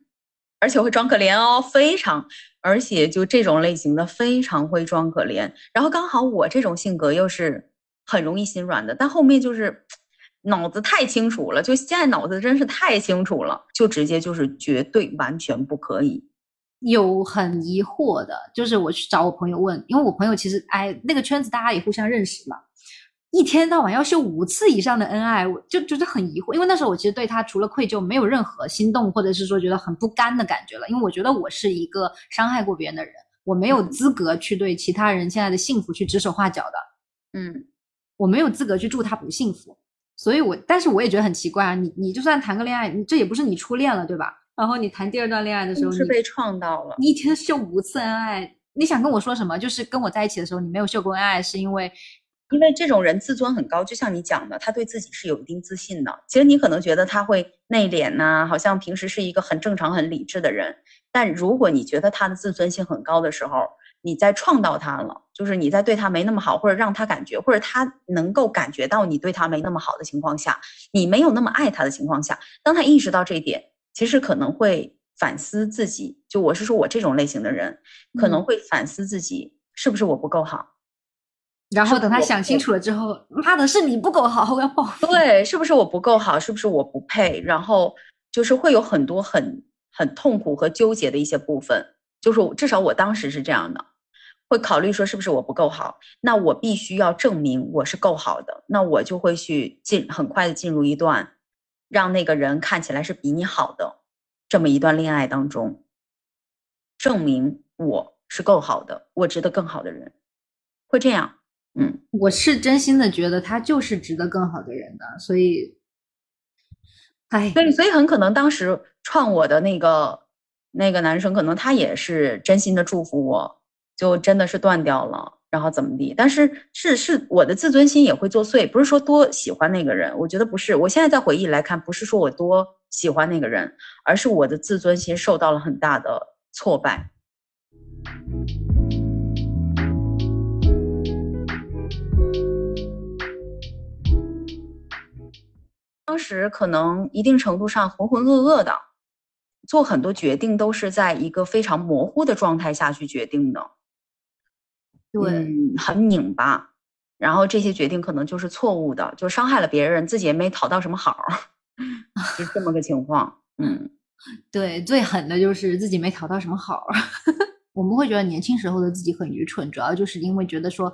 而且会装可怜哦，非常，而且就这种类型的非常会装可怜。然后刚好我这种性格又是很容易心软的，但后面就是。脑子太清楚了，就现在脑子真是太清楚了，就直接就是绝对完全不可以。有很疑惑的，就是我去找我朋友问，因为我朋友其实哎那个圈子大家也互相认识嘛，一天到晚要秀五次以上的恩爱，我就觉得很疑惑。因为那时候我其实对他除了愧疚，没有任何心动或者是说觉得很不甘的感觉了，因为我觉得我是一个伤害过别人的人，我没有资格去对其他人现在的幸福去指手画脚的。嗯，我没有资格去祝他不幸福。所以，我但是我也觉得很奇怪啊！你你就算谈个恋爱，你这也不是你初恋了，对吧？然后你谈第二段恋爱的时候，是被创到了。你一天秀五次恩爱，你想跟我说什么？就是跟我在一起的时候，你没有秀过恩爱，是因为，因为这种人自尊很高，就像你讲的，他对自己是有一定自信的。其实你可能觉得他会内敛呐，好像平时是一个很正常、很理智的人。但如果你觉得他的自尊心很高的时候，你在创造他了，就是你在对他没那么好，或者让他感觉，或者他能够感觉到你对他没那么好的情况下，你没有那么爱他的情况下，当他意识到这一点，其实可能会反思自己。就我是说我这种类型的人，可能会反思自己是不是我不够好。然后等他想清楚了之后，妈的是你不够好，我要报复。对，是不是我不够好？是不是我不配？然后就是会有很多很很痛苦和纠结的一些部分。就是至少我当时是这样的。会考虑说是不是我不够好，那我必须要证明我是够好的，那我就会去进很快的进入一段，让那个人看起来是比你好的这么一段恋爱当中，证明我是够好的，我值得更好的人，会这样，嗯，我是真心的觉得他就是值得更好的人的，所以，哎，所以所以很可能当时创我的那个那个男生，可能他也是真心的祝福我。就真的是断掉了，然后怎么地？但是是是我的自尊心也会作祟，不是说多喜欢那个人，我觉得不是。我现在在回忆来看，不是说我多喜欢那个人，而是我的自尊心受到了很大的挫败。当时可能一定程度上浑浑噩噩的，做很多决定都是在一个非常模糊的状态下去决定的，对，嗯，很拧巴，然后这些决定可能就是错误的，就伤害了别人，自己也没讨到什么好，是这么个情况。嗯，对，最狠的就是自己没讨到什么好。我们会觉得年轻时候的自己很愚蠢，主要就是因为觉得说，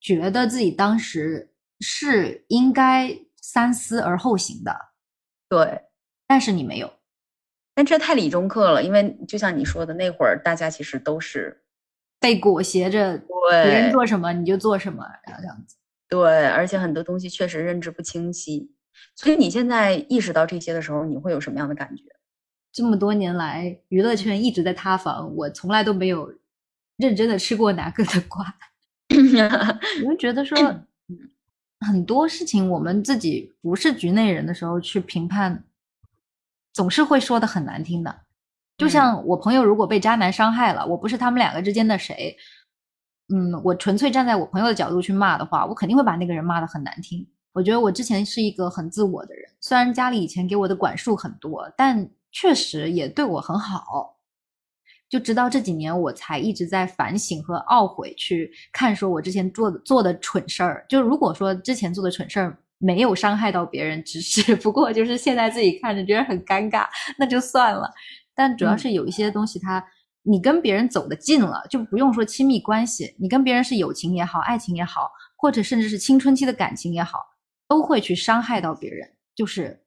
觉得自己当时是应该三思而后行的，对，但是你没有，但这太理中客了，因为就像你说的，那会儿大家其实都是被裹挟着，别人做什么你就做什么，然后这样子。对，而且很多东西确实认知不清晰，所以你现在意识到这些的时候，你会有什么样的感觉？这么多年来，娱乐圈一直在塌房，我从来都没有认真的吃过哪个的瓜。我就觉得说，很多事情我们自己不是局内人的时候去评判，总是会说的很难听的。就像我朋友如果被渣男伤害了，我不是他们两个之间的谁，嗯，我纯粹站在我朋友的角度去骂的话，我肯定会把那个人骂得很难听。我觉得我之前是一个很自我的人，虽然家里以前给我的管束很多，但。确实也对我很好，就直到这几年，我才一直在反省和懊悔，去看说我之前做的做的蠢事儿。就如果说之前做的蠢事儿没有伤害到别人，只是 不过就是现在自己看着觉得很尴尬，那就算了。但主要是有一些东西，它你跟别人走得近了，就不用说亲密关系，你跟别人是友情也好，爱情也好，或者甚至是青春期的感情也好，都会去伤害到别人，就是。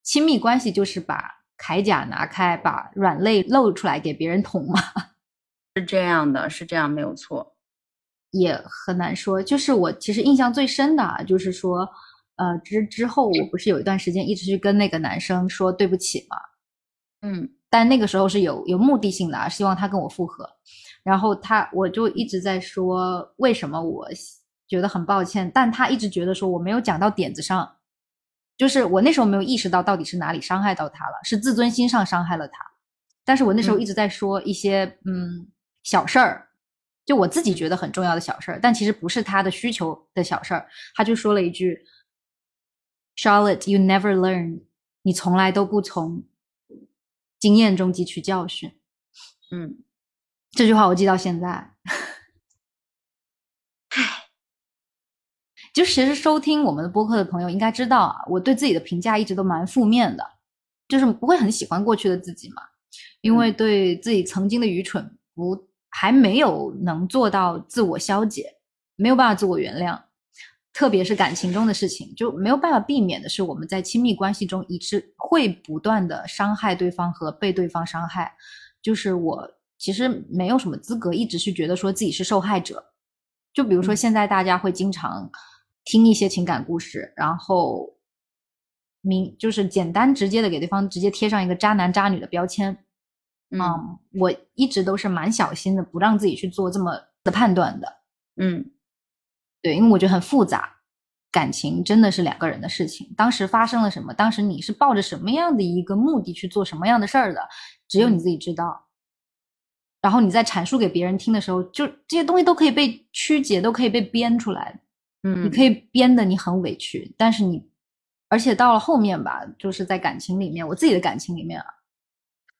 亲密关系就是把铠甲拿开，把软肋露出来给别人捅嘛？是这样的，是这样，没有错，也很难说。就是我其实印象最深的啊，就是说，呃，之之后我不是有一段时间一直去跟那个男生说对不起嘛，嗯，但那个时候是有有目的性的啊，希望他跟我复合，然后他我就一直在说为什么我觉得很抱歉，但他一直觉得说我没有讲到点子上。就是我那时候没有意识到到底是哪里伤害到他了，是自尊心上伤害了他。但是我那时候一直在说一些嗯小事儿，就我自己觉得很重要的小事儿，但其实不是他的需求的小事儿。他就说了一句：“Charlotte, you never learn，你从来都不从经验中汲取教训。”嗯，这句话我记到现在。就其实收听我们的播客的朋友应该知道啊，我对自己的评价一直都蛮负面的，就是不会很喜欢过去的自己嘛，因为对自己曾经的愚蠢不还没有能做到自我消解，没有办法自我原谅，特别是感情中的事情就没有办法避免的是我们在亲密关系中一直会不断的伤害对方和被对方伤害，就是我其实没有什么资格一直去觉得说自己是受害者，就比如说现在大家会经常。听一些情感故事，然后明就是简单直接的给对方直接贴上一个渣男渣女的标签。嗯，我一直都是蛮小心的，不让自己去做这么的判断的。嗯，对，因为我觉得很复杂，感情真的是两个人的事情。当时发生了什么？当时你是抱着什么样的一个目的去做什么样的事儿的？只有你自己知道。然后你在阐述给别人听的时候，就这些东西都可以被曲解，都可以被编出来。嗯，你可以编的你很委屈，但是你，而且到了后面吧，就是在感情里面，我自己的感情里面啊，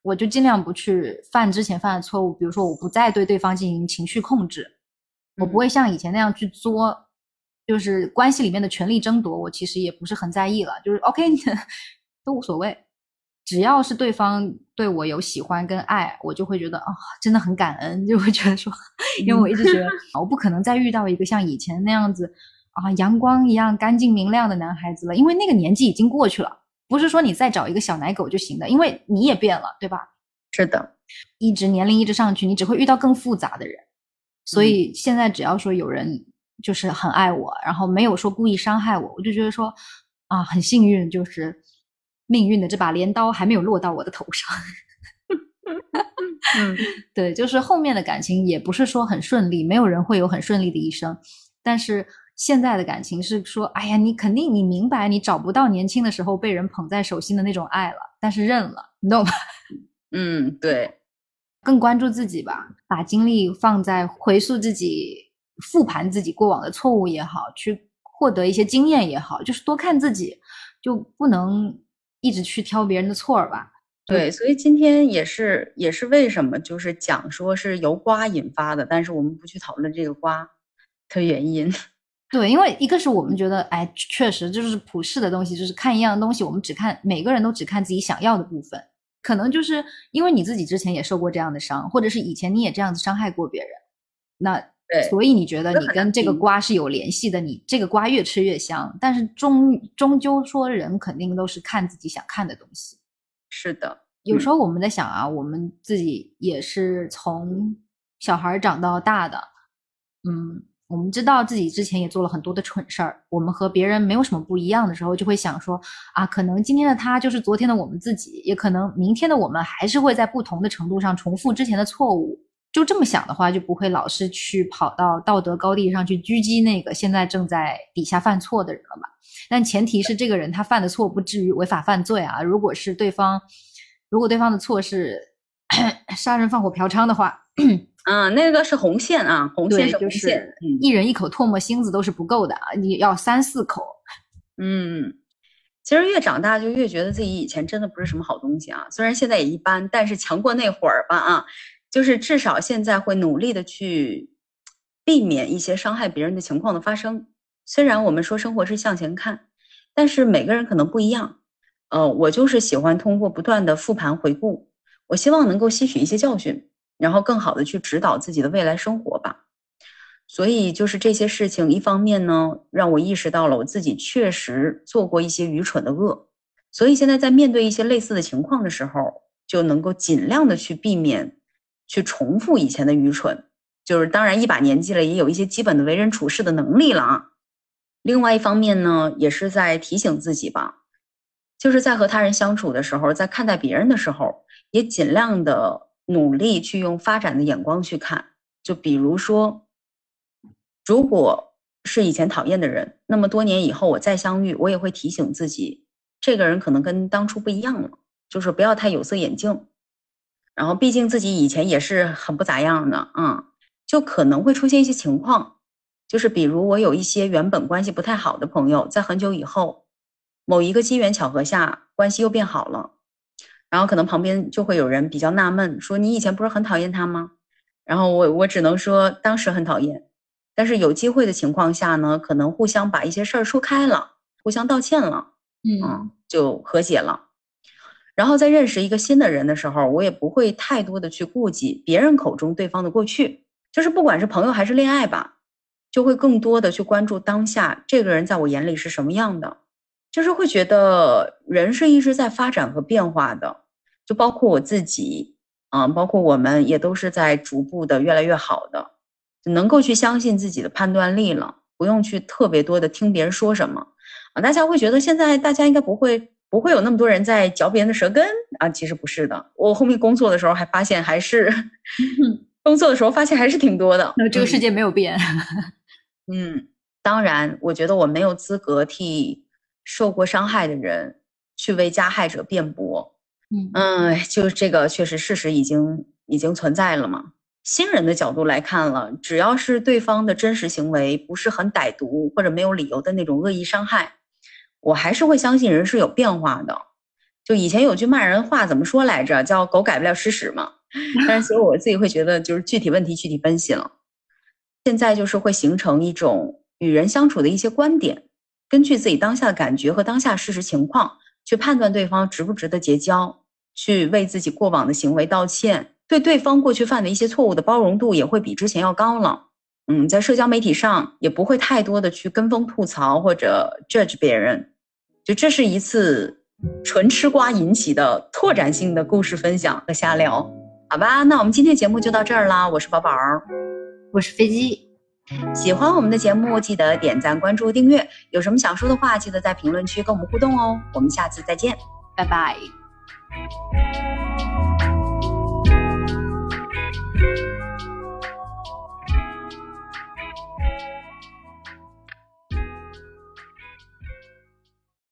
我就尽量不去犯之前犯的错误，比如说我不再对对方进行情绪控制，我不会像以前那样去作，就是关系里面的权力争夺，我其实也不是很在意了，就是 OK 都无所谓，只要是对方对我有喜欢跟爱，我就会觉得啊，真的很感恩，就会觉得说。因为我一直觉得，我不可能再遇到一个像以前那样子啊，阳光一样干净明亮的男孩子了。因为那个年纪已经过去了，不是说你再找一个小奶狗就行的，因为你也变了，对吧？是的，一直年龄一直上去，你只会遇到更复杂的人。所以现在只要说有人就是很爱我，然后没有说故意伤害我，我就觉得说啊，很幸运，就是命运的这把镰刀还没有落到我的头上。嗯，对，就是后面的感情也不是说很顺利，没有人会有很顺利的一生。但是现在的感情是说，哎呀，你肯定你明白，你找不到年轻的时候被人捧在手心的那种爱了，但是认了，你懂吗？嗯，对，更关注自己吧，把精力放在回溯自己、复盘自己过往的错误也好，去获得一些经验也好，就是多看自己，就不能一直去挑别人的错儿吧。对，所以今天也是也是为什么就是讲说是由瓜引发的，但是我们不去讨论这个瓜的原因。对，因为一个是我们觉得，哎，确实就是普世的东西，就是看一样东西，我们只看每个人都只看自己想要的部分。可能就是因为你自己之前也受过这样的伤，或者是以前你也这样子伤害过别人，那所以你觉得你跟这个瓜是有联系的，你这个瓜越吃越香。但是终终究说，人肯定都是看自己想看的东西。是的，有时候我们在想啊，我们自己也是从小孩长到大的，嗯，我们知道自己之前也做了很多的蠢事儿，我们和别人没有什么不一样的时候，就会想说啊，可能今天的他就是昨天的我们自己，也可能明天的我们还是会在不同的程度上重复之前的错误。就这么想的话，就不会老是去跑到道德高地上去狙击那个现在正在底下犯错的人了吧？但前提是这个人他犯的错不至于违法犯罪啊。如果是对方，如果对方的错是 杀人放火嫖娼的话，嗯，那个是红线啊，红线是红线，一人一口唾沫星子都是不够的啊，你要三四口。嗯，其实越长大就越觉得自己以前真的不是什么好东西啊，虽然现在也一般，但是强过那会儿吧啊。就是至少现在会努力的去避免一些伤害别人的情况的发生。虽然我们说生活是向前看，但是每个人可能不一样。呃，我就是喜欢通过不断的复盘回顾，我希望能够吸取一些教训，然后更好的去指导自己的未来生活吧。所以就是这些事情，一方面呢，让我意识到了我自己确实做过一些愚蠢的恶，所以现在在面对一些类似的情况的时候，就能够尽量的去避免。去重复以前的愚蠢，就是当然一把年纪了，也有一些基本的为人处事的能力了啊。另外一方面呢，也是在提醒自己吧，就是在和他人相处的时候，在看待别人的时候，也尽量的努力去用发展的眼光去看。就比如说，如果是以前讨厌的人，那么多年以后我再相遇，我也会提醒自己，这个人可能跟当初不一样了，就是不要太有色眼镜。然后，毕竟自己以前也是很不咋样的，嗯，就可能会出现一些情况，就是比如我有一些原本关系不太好的朋友，在很久以后，某一个机缘巧合下，关系又变好了，然后可能旁边就会有人比较纳闷，说你以前不是很讨厌他吗？然后我我只能说当时很讨厌，但是有机会的情况下呢，可能互相把一些事儿说开了，互相道歉了，嗯，就和解了。然后在认识一个新的人的时候，我也不会太多的去顾及别人口中对方的过去，就是不管是朋友还是恋爱吧，就会更多的去关注当下这个人在我眼里是什么样的，就是会觉得人是一直在发展和变化的，就包括我自己，啊，包括我们也都是在逐步的越来越好的，能够去相信自己的判断力了，不用去特别多的听别人说什么，啊，大家会觉得现在大家应该不会。不会有那么多人在嚼别人的舌根啊！其实不是的，我后面工作的时候还发现，还是 工作的时候发现还是挺多的。那这个世界没有变。嗯，当然，我觉得我没有资格替受过伤害的人去为加害者辩驳。嗯嗯，就这个确实事实已经已经存在了嘛。新人的角度来看了，只要是对方的真实行为不是很歹毒或者没有理由的那种恶意伤害。我还是会相信人是有变化的，就以前有句骂人话怎么说来着？叫“狗改不了吃屎”嘛。但是所以我自己会觉得，就是具体问题具体分析了。现在就是会形成一种与人相处的一些观点，根据自己当下的感觉和当下事实情况去判断对方值不值得结交，去为自己过往的行为道歉，对对方过去犯的一些错误的包容度也会比之前要高了。嗯，在社交媒体上也不会太多的去跟风吐槽或者 judge 别人，就这是一次纯吃瓜引起的拓展性的故事分享和瞎聊，好吧？那我们今天节目就到这儿啦。我是宝宝，我是飞机。喜欢我们的节目，记得点赞、关注、订阅。有什么想说的话，记得在评论区跟我们互动哦。我们下次再见，拜拜。